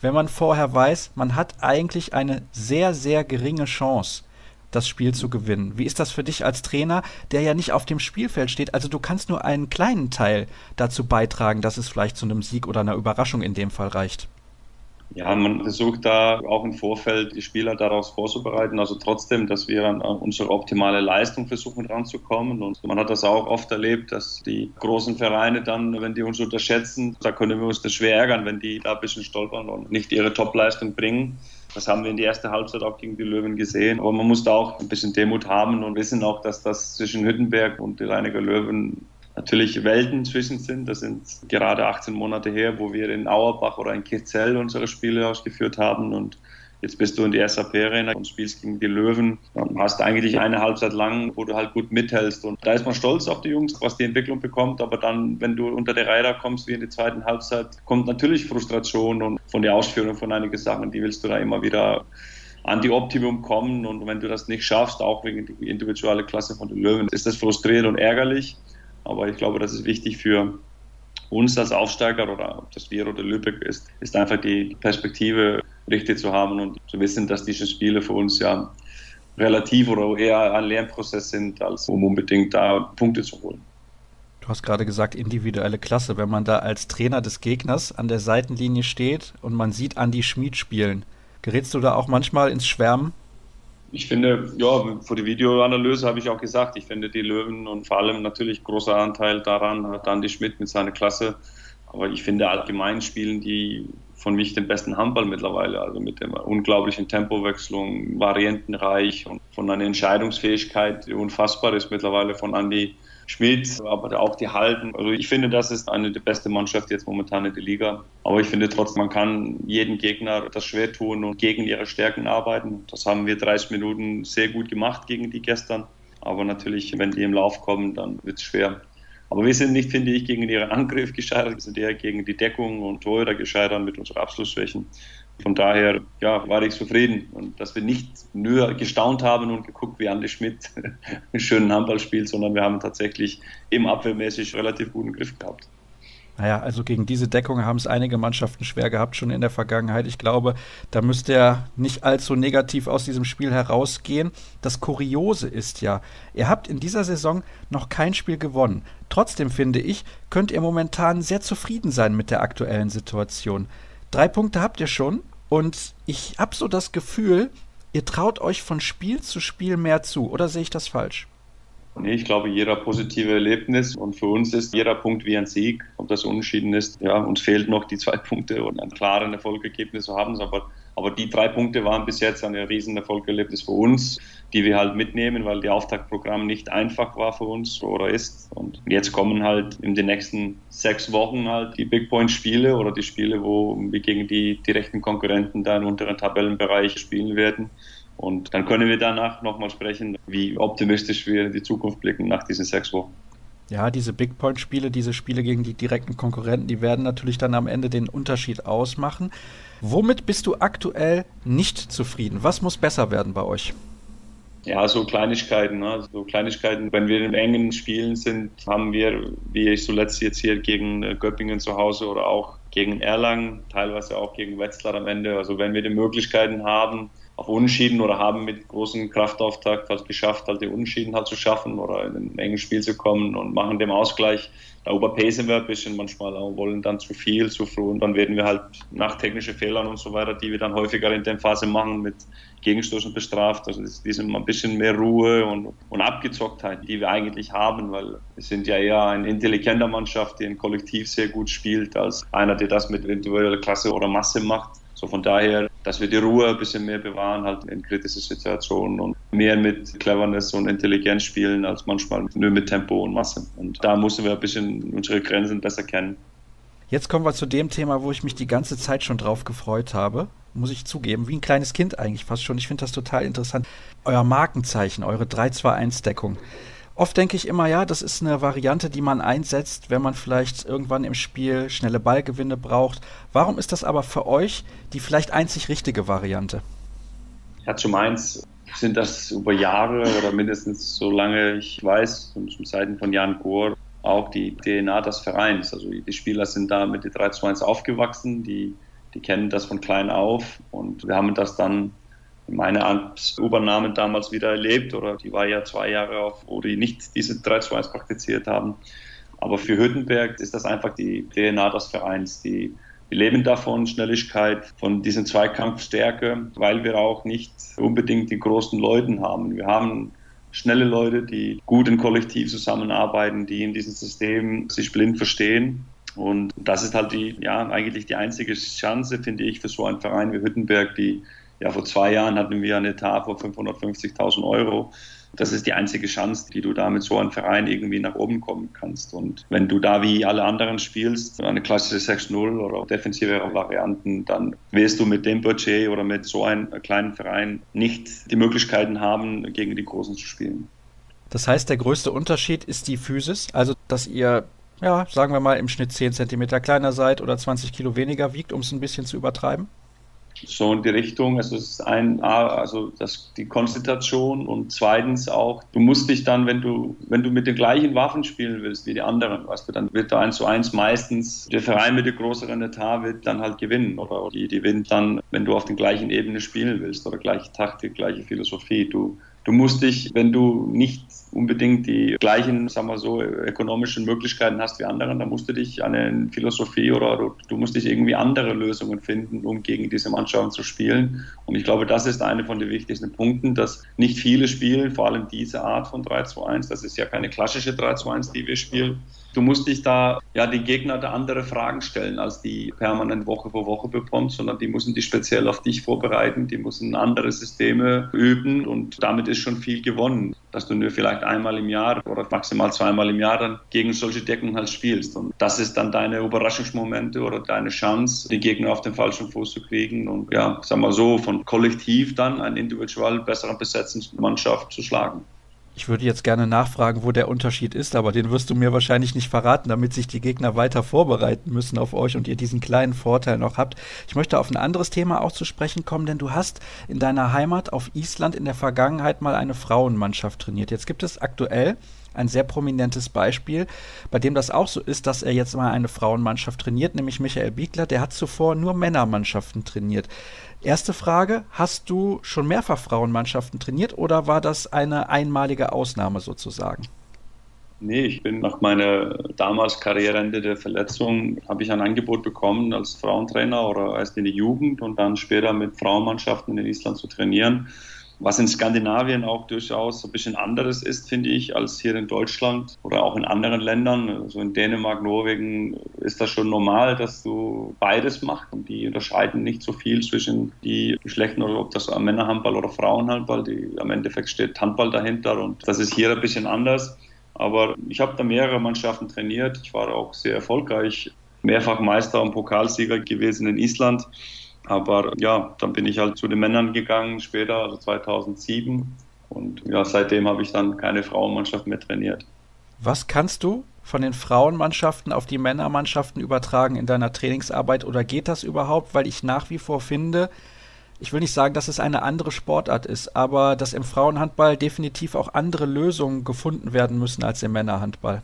wenn man vorher weiß, man hat eigentlich eine sehr, sehr geringe Chance das Spiel zu gewinnen. Wie ist das für dich als Trainer, der ja nicht auf dem Spielfeld steht? Also du kannst nur einen kleinen Teil dazu beitragen, dass es vielleicht zu einem Sieg oder einer Überraschung in dem Fall reicht. Ja, man versucht da auch im Vorfeld die Spieler daraus vorzubereiten. Also trotzdem, dass wir an unsere optimale Leistung versuchen ranzukommen. Und man hat das auch oft erlebt, dass die großen Vereine dann, wenn die uns unterschätzen, da können wir uns das schwer ärgern, wenn die da ein bisschen stolpern und nicht ihre Topleistung bringen. Das haben wir in der ersten Halbzeit auch gegen die Löwen gesehen. Aber man muss da auch ein bisschen Demut haben und wissen auch, dass das zwischen Hüttenberg und die Reiniger Löwen natürlich Welten zwischen sind. Das sind gerade 18 Monate her, wo wir in Auerbach oder in Kirzell unsere Spiele ausgeführt haben und Jetzt bist du in die SAP Arena und spielst gegen die Löwen. Dann hast eigentlich eine Halbzeit lang, wo du halt gut mithältst. Und da ist man stolz auf die Jungs, was die Entwicklung bekommt. Aber dann, wenn du unter der Reihe kommst, wie in der zweiten Halbzeit, kommt natürlich Frustration und von der Ausführung von einigen Sachen, die willst du da immer wieder an die Optimum kommen. Und wenn du das nicht schaffst, auch wegen der individuellen Klasse von den Löwen, ist das frustrierend und ärgerlich. Aber ich glaube, das ist wichtig für uns als Aufsteiger oder ob das wir oder Lübeck ist, ist einfach die Perspektive richtig zu haben und zu wissen, dass diese Spiele für uns ja relativ oder eher ein Lernprozess sind, als um unbedingt da Punkte zu holen. Du hast gerade gesagt, individuelle Klasse. Wenn man da als Trainer des Gegners an der Seitenlinie steht und man sieht Andy Schmid spielen, gerätst du da auch manchmal ins Schwärmen? Ich finde, ja, vor der Videoanalyse habe ich auch gesagt, ich finde die Löwen und vor allem natürlich großer Anteil daran hat Andy Schmidt mit seiner Klasse. Aber ich finde allgemein spielen die von mich den besten Handball mittlerweile, also mit der unglaublichen Tempowechslung, variantenreich und von einer Entscheidungsfähigkeit, die unfassbar ist mittlerweile von Andy Schmidt, aber auch die Halten. Also ich finde, das ist eine der besten Mannschaft jetzt momentan in der Liga. Aber ich finde trotzdem, man kann jeden Gegner das schwer tun und gegen ihre Stärken arbeiten. Das haben wir 30 Minuten sehr gut gemacht gegen die gestern. Aber natürlich, wenn die im Lauf kommen, dann wird es schwer. Aber wir sind nicht, finde ich, gegen ihren Angriff gescheitert, wir sind eher gegen die Deckung und Torhüter gescheitert mit unseren Abschlussschwächen. Von daher ja, war ich zufrieden und dass wir nicht nur gestaunt haben und geguckt, wie Andi Schmidt einen schönen Handball spielt, sondern wir haben tatsächlich im Abwehrmäßig relativ guten Griff gehabt. Naja, also gegen diese Deckung haben es einige Mannschaften schwer gehabt, schon in der Vergangenheit. Ich glaube, da müsste er nicht allzu negativ aus diesem Spiel herausgehen. Das Kuriose ist ja, ihr habt in dieser Saison noch kein Spiel gewonnen. Trotzdem finde ich, könnt ihr momentan sehr zufrieden sein mit der aktuellen Situation. Drei Punkte habt ihr schon und ich habe so das Gefühl, ihr traut euch von Spiel zu Spiel mehr zu. Oder sehe ich das falsch? Nee, ich glaube, jeder positive Erlebnis und für uns ist jeder Punkt wie ein Sieg. Ob das unentschieden ist, ja, uns fehlt noch die zwei Punkte und ein klares Erfolgsergebnis zu haben. Aber, aber die drei Punkte waren bis jetzt ein riesen Erfolgserlebnis für uns, die wir halt mitnehmen, weil die Auftaktprogramm nicht einfach war für uns oder ist. Und jetzt kommen halt in den nächsten sechs Wochen halt die Big Point Spiele oder die Spiele, wo wir gegen die direkten Konkurrenten da im unteren Tabellenbereich spielen werden. Und dann können wir danach nochmal sprechen, wie optimistisch wir in die Zukunft blicken nach diesen sechs Wochen. Ja, diese Big Point-Spiele, diese Spiele gegen die direkten Konkurrenten, die werden natürlich dann am Ende den Unterschied ausmachen. Womit bist du aktuell nicht zufrieden? Was muss besser werden bei euch? Ja, so Kleinigkeiten, ne? so Kleinigkeiten. Wenn wir in engen Spielen sind, haben wir, wie ich zuletzt jetzt hier gegen Göppingen zu Hause oder auch gegen Erlangen, teilweise auch gegen Wetzlar am Ende. Also wenn wir die Möglichkeiten haben, auf Unentschieden oder haben mit großem Kraftauftakt halt geschafft, halt die Unentschieden halt zu schaffen oder in ein enges Spiel zu kommen und machen dem Ausgleich. Da überpacen wir ein bisschen manchmal auch, wollen dann zu viel, zu früh und dann werden wir halt nach technischen Fehlern und so weiter, die wir dann häufiger in der Phase machen, mit Gegenstoßen bestraft. Also das ist ein bisschen mehr Ruhe und, und Abgezocktheit, die wir eigentlich haben, weil wir sind ja eher eine intelligente Mannschaft, die ein Kollektiv sehr gut spielt, als einer, der das mit individueller Klasse oder Masse macht. So von daher, dass wir die Ruhe ein bisschen mehr bewahren, halt in kritischen Situationen und mehr mit Cleverness und Intelligenz spielen, als manchmal nur mit Tempo und Masse. Und da müssen wir ein bisschen unsere Grenzen besser kennen. Jetzt kommen wir zu dem Thema, wo ich mich die ganze Zeit schon drauf gefreut habe. Muss ich zugeben, wie ein kleines Kind eigentlich fast schon. Ich finde das total interessant. Euer Markenzeichen, eure 3-2-1-Deckung. Oft denke ich immer, ja, das ist eine Variante, die man einsetzt, wenn man vielleicht irgendwann im Spiel schnelle Ballgewinne braucht. Warum ist das aber für euch die vielleicht einzig richtige Variante? Ja, zum eins sind das über Jahre oder mindestens so lange ich weiß, und zum Seiten von Jan Gohr, auch die DNA des Vereins. Also die Spieler sind da mit der 3 2 1 aufgewachsen, die, die kennen das von klein auf und wir haben das dann meine Amtsübernahme damals wieder erlebt oder die war ja zwei Jahre auf, wo die nicht diese 3-2-1 praktiziert haben. Aber für Hüttenberg ist das einfach die DNA des Vereins. Die, die leben davon, Schnelligkeit, von diesen Zweikampfstärke, weil wir auch nicht unbedingt die großen Leuten haben. Wir haben schnelle Leute, die gut im Kollektiv zusammenarbeiten, die in diesem System sich blind verstehen. Und das ist halt die, ja, eigentlich die einzige Chance, finde ich, für so einen Verein wie Hüttenberg, die ja, vor zwei Jahren hatten wir eine Etat von 550.000 Euro. Das ist die einzige Chance, die du da mit so einem Verein irgendwie nach oben kommen kannst. Und wenn du da wie alle anderen spielst, eine klassische 6-0 oder defensive Varianten, dann wirst du mit dem Budget oder mit so einem kleinen Verein nicht die Möglichkeiten haben, gegen die Großen zu spielen. Das heißt, der größte Unterschied ist die Physis, also dass ihr, ja, sagen wir mal, im Schnitt 10 cm kleiner seid oder 20 Kilo weniger wiegt, um es ein bisschen zu übertreiben? So in die Richtung. Also es ist ein, also das, die Konzentration und zweitens auch, du musst dich dann, wenn du, wenn du mit den gleichen Waffen spielen willst wie die anderen, weißt du, dann wird da eins zu eins meistens der Verein mit der größeren Etat wird dann halt gewinnen oder die, die gewinnt dann, wenn du auf den gleichen Ebene spielen willst oder gleiche Taktik, gleiche Philosophie. Du, du musst dich, wenn du nicht unbedingt die gleichen, sagen wir so, ökonomischen Möglichkeiten hast wie anderen, dann musst du dich an eine Philosophie oder du, du, musst dich irgendwie andere Lösungen finden, um gegen diese Mannschaften zu spielen. Und ich glaube, das ist eine von den wichtigsten Punkten, dass nicht viele spielen, vor allem diese Art von 3-2-1, das ist ja keine klassische 3-2-1, die wir spielen. Du musst dich da, ja, die Gegner da andere Fragen stellen, als die permanent Woche für Woche bekommst, sondern die müssen dich speziell auf dich vorbereiten, die müssen andere Systeme üben und damit ist schon viel gewonnen, dass du nur vielleicht einmal im Jahr oder maximal zweimal im Jahr dann gegen solche Decken halt spielst. Und das ist dann deine Überraschungsmomente oder deine Chance, die Gegner auf den falschen Fuß zu kriegen und ja, sag mal so, von kollektiv dann eine individuell bessere besetzende Mannschaft zu schlagen. Ich würde jetzt gerne nachfragen, wo der Unterschied ist, aber den wirst du mir wahrscheinlich nicht verraten, damit sich die Gegner weiter vorbereiten müssen auf euch und ihr diesen kleinen Vorteil noch habt. Ich möchte auf ein anderes Thema auch zu sprechen kommen, denn du hast in deiner Heimat auf Island in der Vergangenheit mal eine Frauenmannschaft trainiert. Jetzt gibt es aktuell ein sehr prominentes Beispiel, bei dem das auch so ist, dass er jetzt mal eine Frauenmannschaft trainiert, nämlich Michael Biegler, der hat zuvor nur Männermannschaften trainiert. Erste Frage, hast du schon mehrfach Frauenmannschaften trainiert oder war das eine einmalige Ausnahme sozusagen? Nee, ich bin nach meiner damals Karriereende der Verletzung, habe ich ein Angebot bekommen als Frauentrainer oder erst in der Jugend und dann später mit Frauenmannschaften in Island zu trainieren was in Skandinavien auch durchaus ein bisschen anderes ist, finde ich, als hier in Deutschland oder auch in anderen Ländern. Also in Dänemark, Norwegen ist das schon normal, dass du beides machst. Und die unterscheiden nicht so viel zwischen die Geschlechten oder ob das Männerhandball oder Frauenhandball. Die, am Endeffekt steht Handball dahinter und das ist hier ein bisschen anders. Aber ich habe da mehrere Mannschaften trainiert. Ich war auch sehr erfolgreich, mehrfach Meister und Pokalsieger gewesen in Island. Aber ja, dann bin ich halt zu den Männern gegangen später, also 2007. Und ja, seitdem habe ich dann keine Frauenmannschaft mehr trainiert. Was kannst du von den Frauenmannschaften auf die Männermannschaften übertragen in deiner Trainingsarbeit oder geht das überhaupt? Weil ich nach wie vor finde, ich will nicht sagen, dass es eine andere Sportart ist, aber dass im Frauenhandball definitiv auch andere Lösungen gefunden werden müssen als im Männerhandball.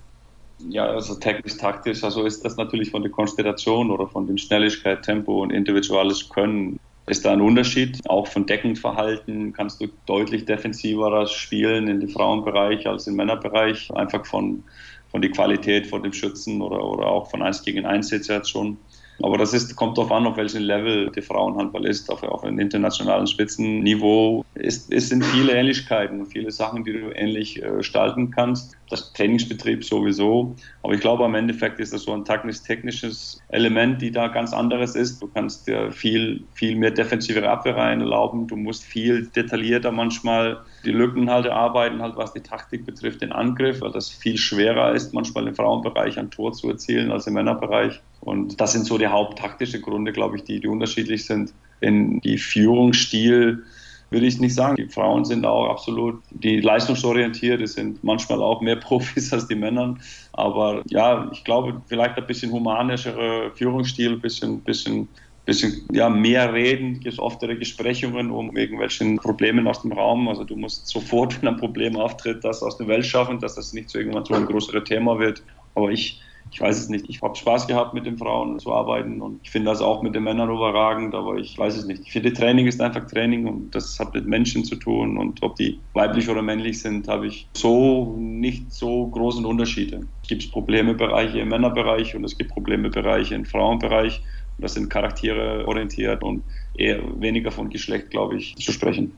Ja, also technisch, taktisch, also ist das natürlich von der Konstellation oder von der Schnelligkeit, Tempo und individuelles Können ist da ein Unterschied. Auch von Deckendverhalten kannst du deutlich defensiver spielen in dem Frauenbereich als im Männerbereich. Einfach von, von der Qualität von dem Schützen oder, oder auch von 1 gegen 1 Situation. Aber das ist, kommt darauf an, auf welchem Level der Frauenhandball ist. Auf, auf einem internationalen Spitzenniveau ist, es sind viele Ähnlichkeiten, viele Sachen, die du ähnlich äh, gestalten kannst. Das Trainingsbetrieb sowieso. Aber ich glaube, am Endeffekt ist das so ein taktisch-technisches Element, die da ganz anderes ist. Du kannst dir viel, viel mehr defensive Abwehr erlauben. Du musst viel detaillierter manchmal die Lücken halt erarbeiten, halt was die Taktik betrifft, den Angriff, weil das viel schwerer ist, manchmal im Frauenbereich ein Tor zu erzielen als im Männerbereich. Und das sind so die haupttaktische Gründe, glaube ich, die, die unterschiedlich sind. In die Führungsstil würde ich nicht sagen. Die Frauen sind auch absolut die leistungsorientiert, die sind manchmal auch mehr Profis als die Männer. Aber ja, ich glaube, vielleicht ein bisschen humanischere Führungsstil, ein bisschen, bisschen bisschen ja, mehr reden, oftere Gesprächungen um irgendwelchen Problemen aus dem Raum. Also du musst sofort, wenn ein Problem auftritt, das aus der Welt schaffen, dass das nicht so irgendwann so ein größeres Thema wird. Aber ich, ich weiß es nicht. Ich habe Spaß gehabt, mit den Frauen zu arbeiten und ich finde das auch mit den Männern überragend, aber ich weiß es nicht. Ich finde, Training ist einfach Training und das hat mit Menschen zu tun und ob die weiblich oder männlich sind, habe ich so nicht so großen Unterschiede. Es gibt Problemebereiche im Männerbereich und es gibt Problemebereiche im Frauenbereich. Das sind Charaktere orientiert und eher weniger von Geschlecht, glaube ich, zu sprechen.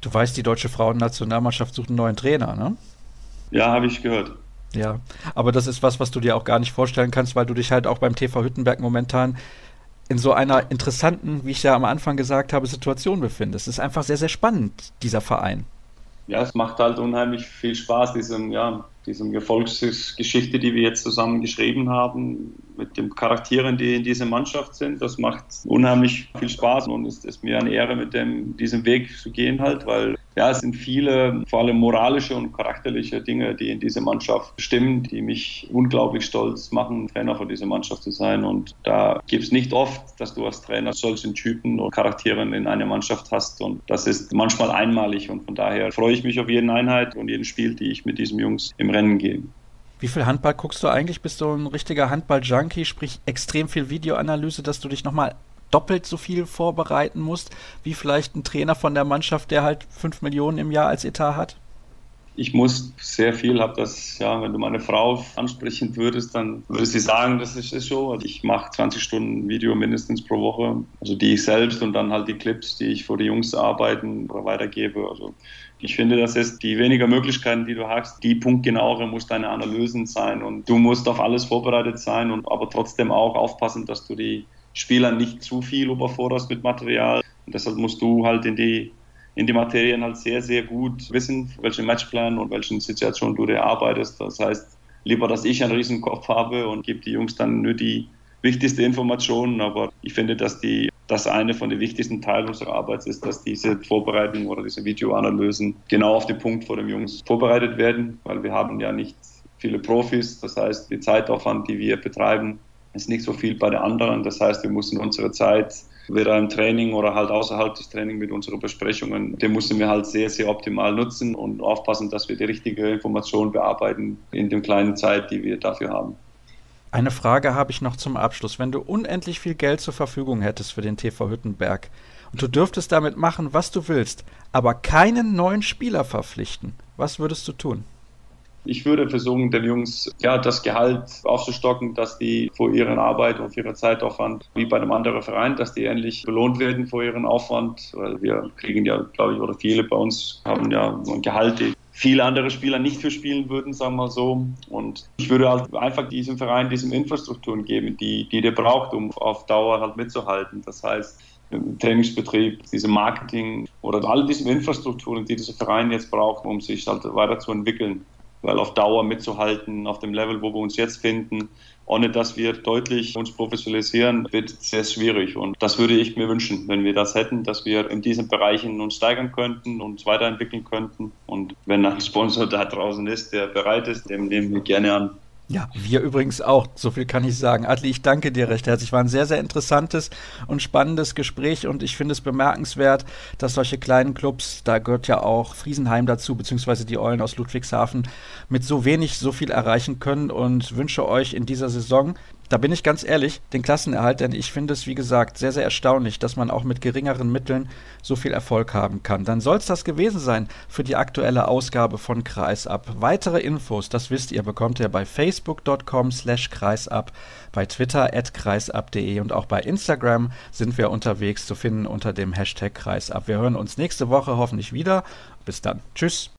Du weißt, die deutsche Frauennationalmannschaft sucht einen neuen Trainer, ne? Ja, habe ich gehört. Ja, aber das ist was, was du dir auch gar nicht vorstellen kannst, weil du dich halt auch beim TV Hüttenberg momentan in so einer interessanten, wie ich ja am Anfang gesagt habe, Situation befindest. Es ist einfach sehr, sehr spannend, dieser Verein. Ja, es macht halt unheimlich viel Spaß, diesem, ja, diesem Erfolgsgeschichte, die wir jetzt zusammen geschrieben haben, mit den Charakteren, die in dieser Mannschaft sind. Das macht unheimlich viel Spaß und es ist mir eine Ehre, mit dem, diesem Weg zu gehen halt, weil ja, es sind viele, vor allem moralische und charakterliche Dinge, die in dieser Mannschaft stimmen, die mich unglaublich stolz machen, Trainer von dieser Mannschaft zu sein. Und da gibt es nicht oft, dass du als Trainer solchen Typen und Charakteren in einer Mannschaft hast. Und das ist manchmal einmalig. Und von daher freue ich mich auf jede Einheit und jeden Spiel, die ich mit diesen Jungs im Rennen gehe. Wie viel Handball guckst du eigentlich? Bist du ein richtiger Handball-Junkie, sprich extrem viel Videoanalyse, dass du dich nochmal doppelt so viel vorbereiten musst, wie vielleicht ein Trainer von der Mannschaft, der halt 5 Millionen im Jahr als Etat hat? Ich muss sehr viel, habe das, ja, wenn du meine Frau ansprechen würdest, dann würde sie sagen, das ist, ist so. Also ich mache 20 Stunden Video mindestens pro Woche, also die ich selbst und dann halt die Clips, die ich vor die Jungs arbeiten oder weitergebe. Also ich finde, das ist die weniger Möglichkeiten, die du hast. Die punktgenauere muss deine Analysen sein und du musst auf alles vorbereitet sein und aber trotzdem auch aufpassen, dass du die Spieler nicht zu viel überforderst mit Material. Und deshalb musst du halt in die, in die Materien halt sehr, sehr gut wissen, welchen Matchplan und welchen Situation du dir arbeitest. Das heißt, lieber, dass ich einen riesen Kopf habe und gebe die Jungs dann nur die wichtigste Informationen. Aber ich finde, dass die dass eine von den wichtigsten Teilen unserer Arbeit ist, dass diese Vorbereitungen oder diese Videoanalysen genau auf den Punkt vor dem Jungs vorbereitet werden, weil wir haben ja nicht viele Profis. Das heißt, die Zeitaufwand, die wir betreiben, ist nicht so viel bei den anderen. Das heißt, wir müssen unsere Zeit weder im Training oder halt außerhalb des Trainings mit unseren Besprechungen, den müssen wir halt sehr, sehr optimal nutzen und aufpassen, dass wir die richtige Information bearbeiten in der kleinen Zeit, die wir dafür haben. Eine Frage habe ich noch zum Abschluss. Wenn du unendlich viel Geld zur Verfügung hättest für den TV Hüttenberg und du dürftest damit machen, was du willst, aber keinen neuen Spieler verpflichten, was würdest du tun? Ich würde versuchen, den Jungs ja, das Gehalt aufzustocken, dass die vor ihrer Arbeit und für ihren Zeitaufwand, wie bei einem anderen Verein, dass die ähnlich belohnt werden vor ihren Aufwand. Weil wir kriegen ja, glaube ich, oder viele bei uns haben ja ein Gehalt, die viele andere Spieler nicht für spielen würden, sagen wir mal so. Und ich würde halt einfach diesem Verein diesen Infrastrukturen geben, die, die der braucht, um auf Dauer halt mitzuhalten. Das heißt, Trainingsbetrieb, diese Marketing oder alle diese Infrastrukturen, die dieser Verein jetzt braucht, um sich halt weiterzuentwickeln. Weil auf Dauer mitzuhalten, auf dem Level, wo wir uns jetzt finden, ohne dass wir deutlich uns professionalisieren, wird sehr schwierig. Und das würde ich mir wünschen, wenn wir das hätten, dass wir in diesen Bereichen uns steigern könnten, uns weiterentwickeln könnten. Und wenn ein Sponsor da draußen ist, der bereit ist, dem nehmen wir gerne an. Ja, wir übrigens auch. So viel kann ich sagen. Adli, ich danke dir recht herzlich. War ein sehr, sehr interessantes und spannendes Gespräch und ich finde es bemerkenswert, dass solche kleinen Clubs, da gehört ja auch Friesenheim dazu, beziehungsweise die Eulen aus Ludwigshafen, mit so wenig so viel erreichen können und wünsche euch in dieser Saison da bin ich ganz ehrlich, den Klassenerhalt, denn ich finde es, wie gesagt, sehr, sehr erstaunlich, dass man auch mit geringeren Mitteln so viel Erfolg haben kann. Dann soll es das gewesen sein für die aktuelle Ausgabe von Kreisab. Weitere Infos, das wisst ihr, bekommt ihr bei facebook.com slash kreisab, bei Twitter at kreisab.de und auch bei Instagram sind wir unterwegs zu finden unter dem Hashtag Kreisab. Wir hören uns nächste Woche hoffentlich wieder. Bis dann. Tschüss.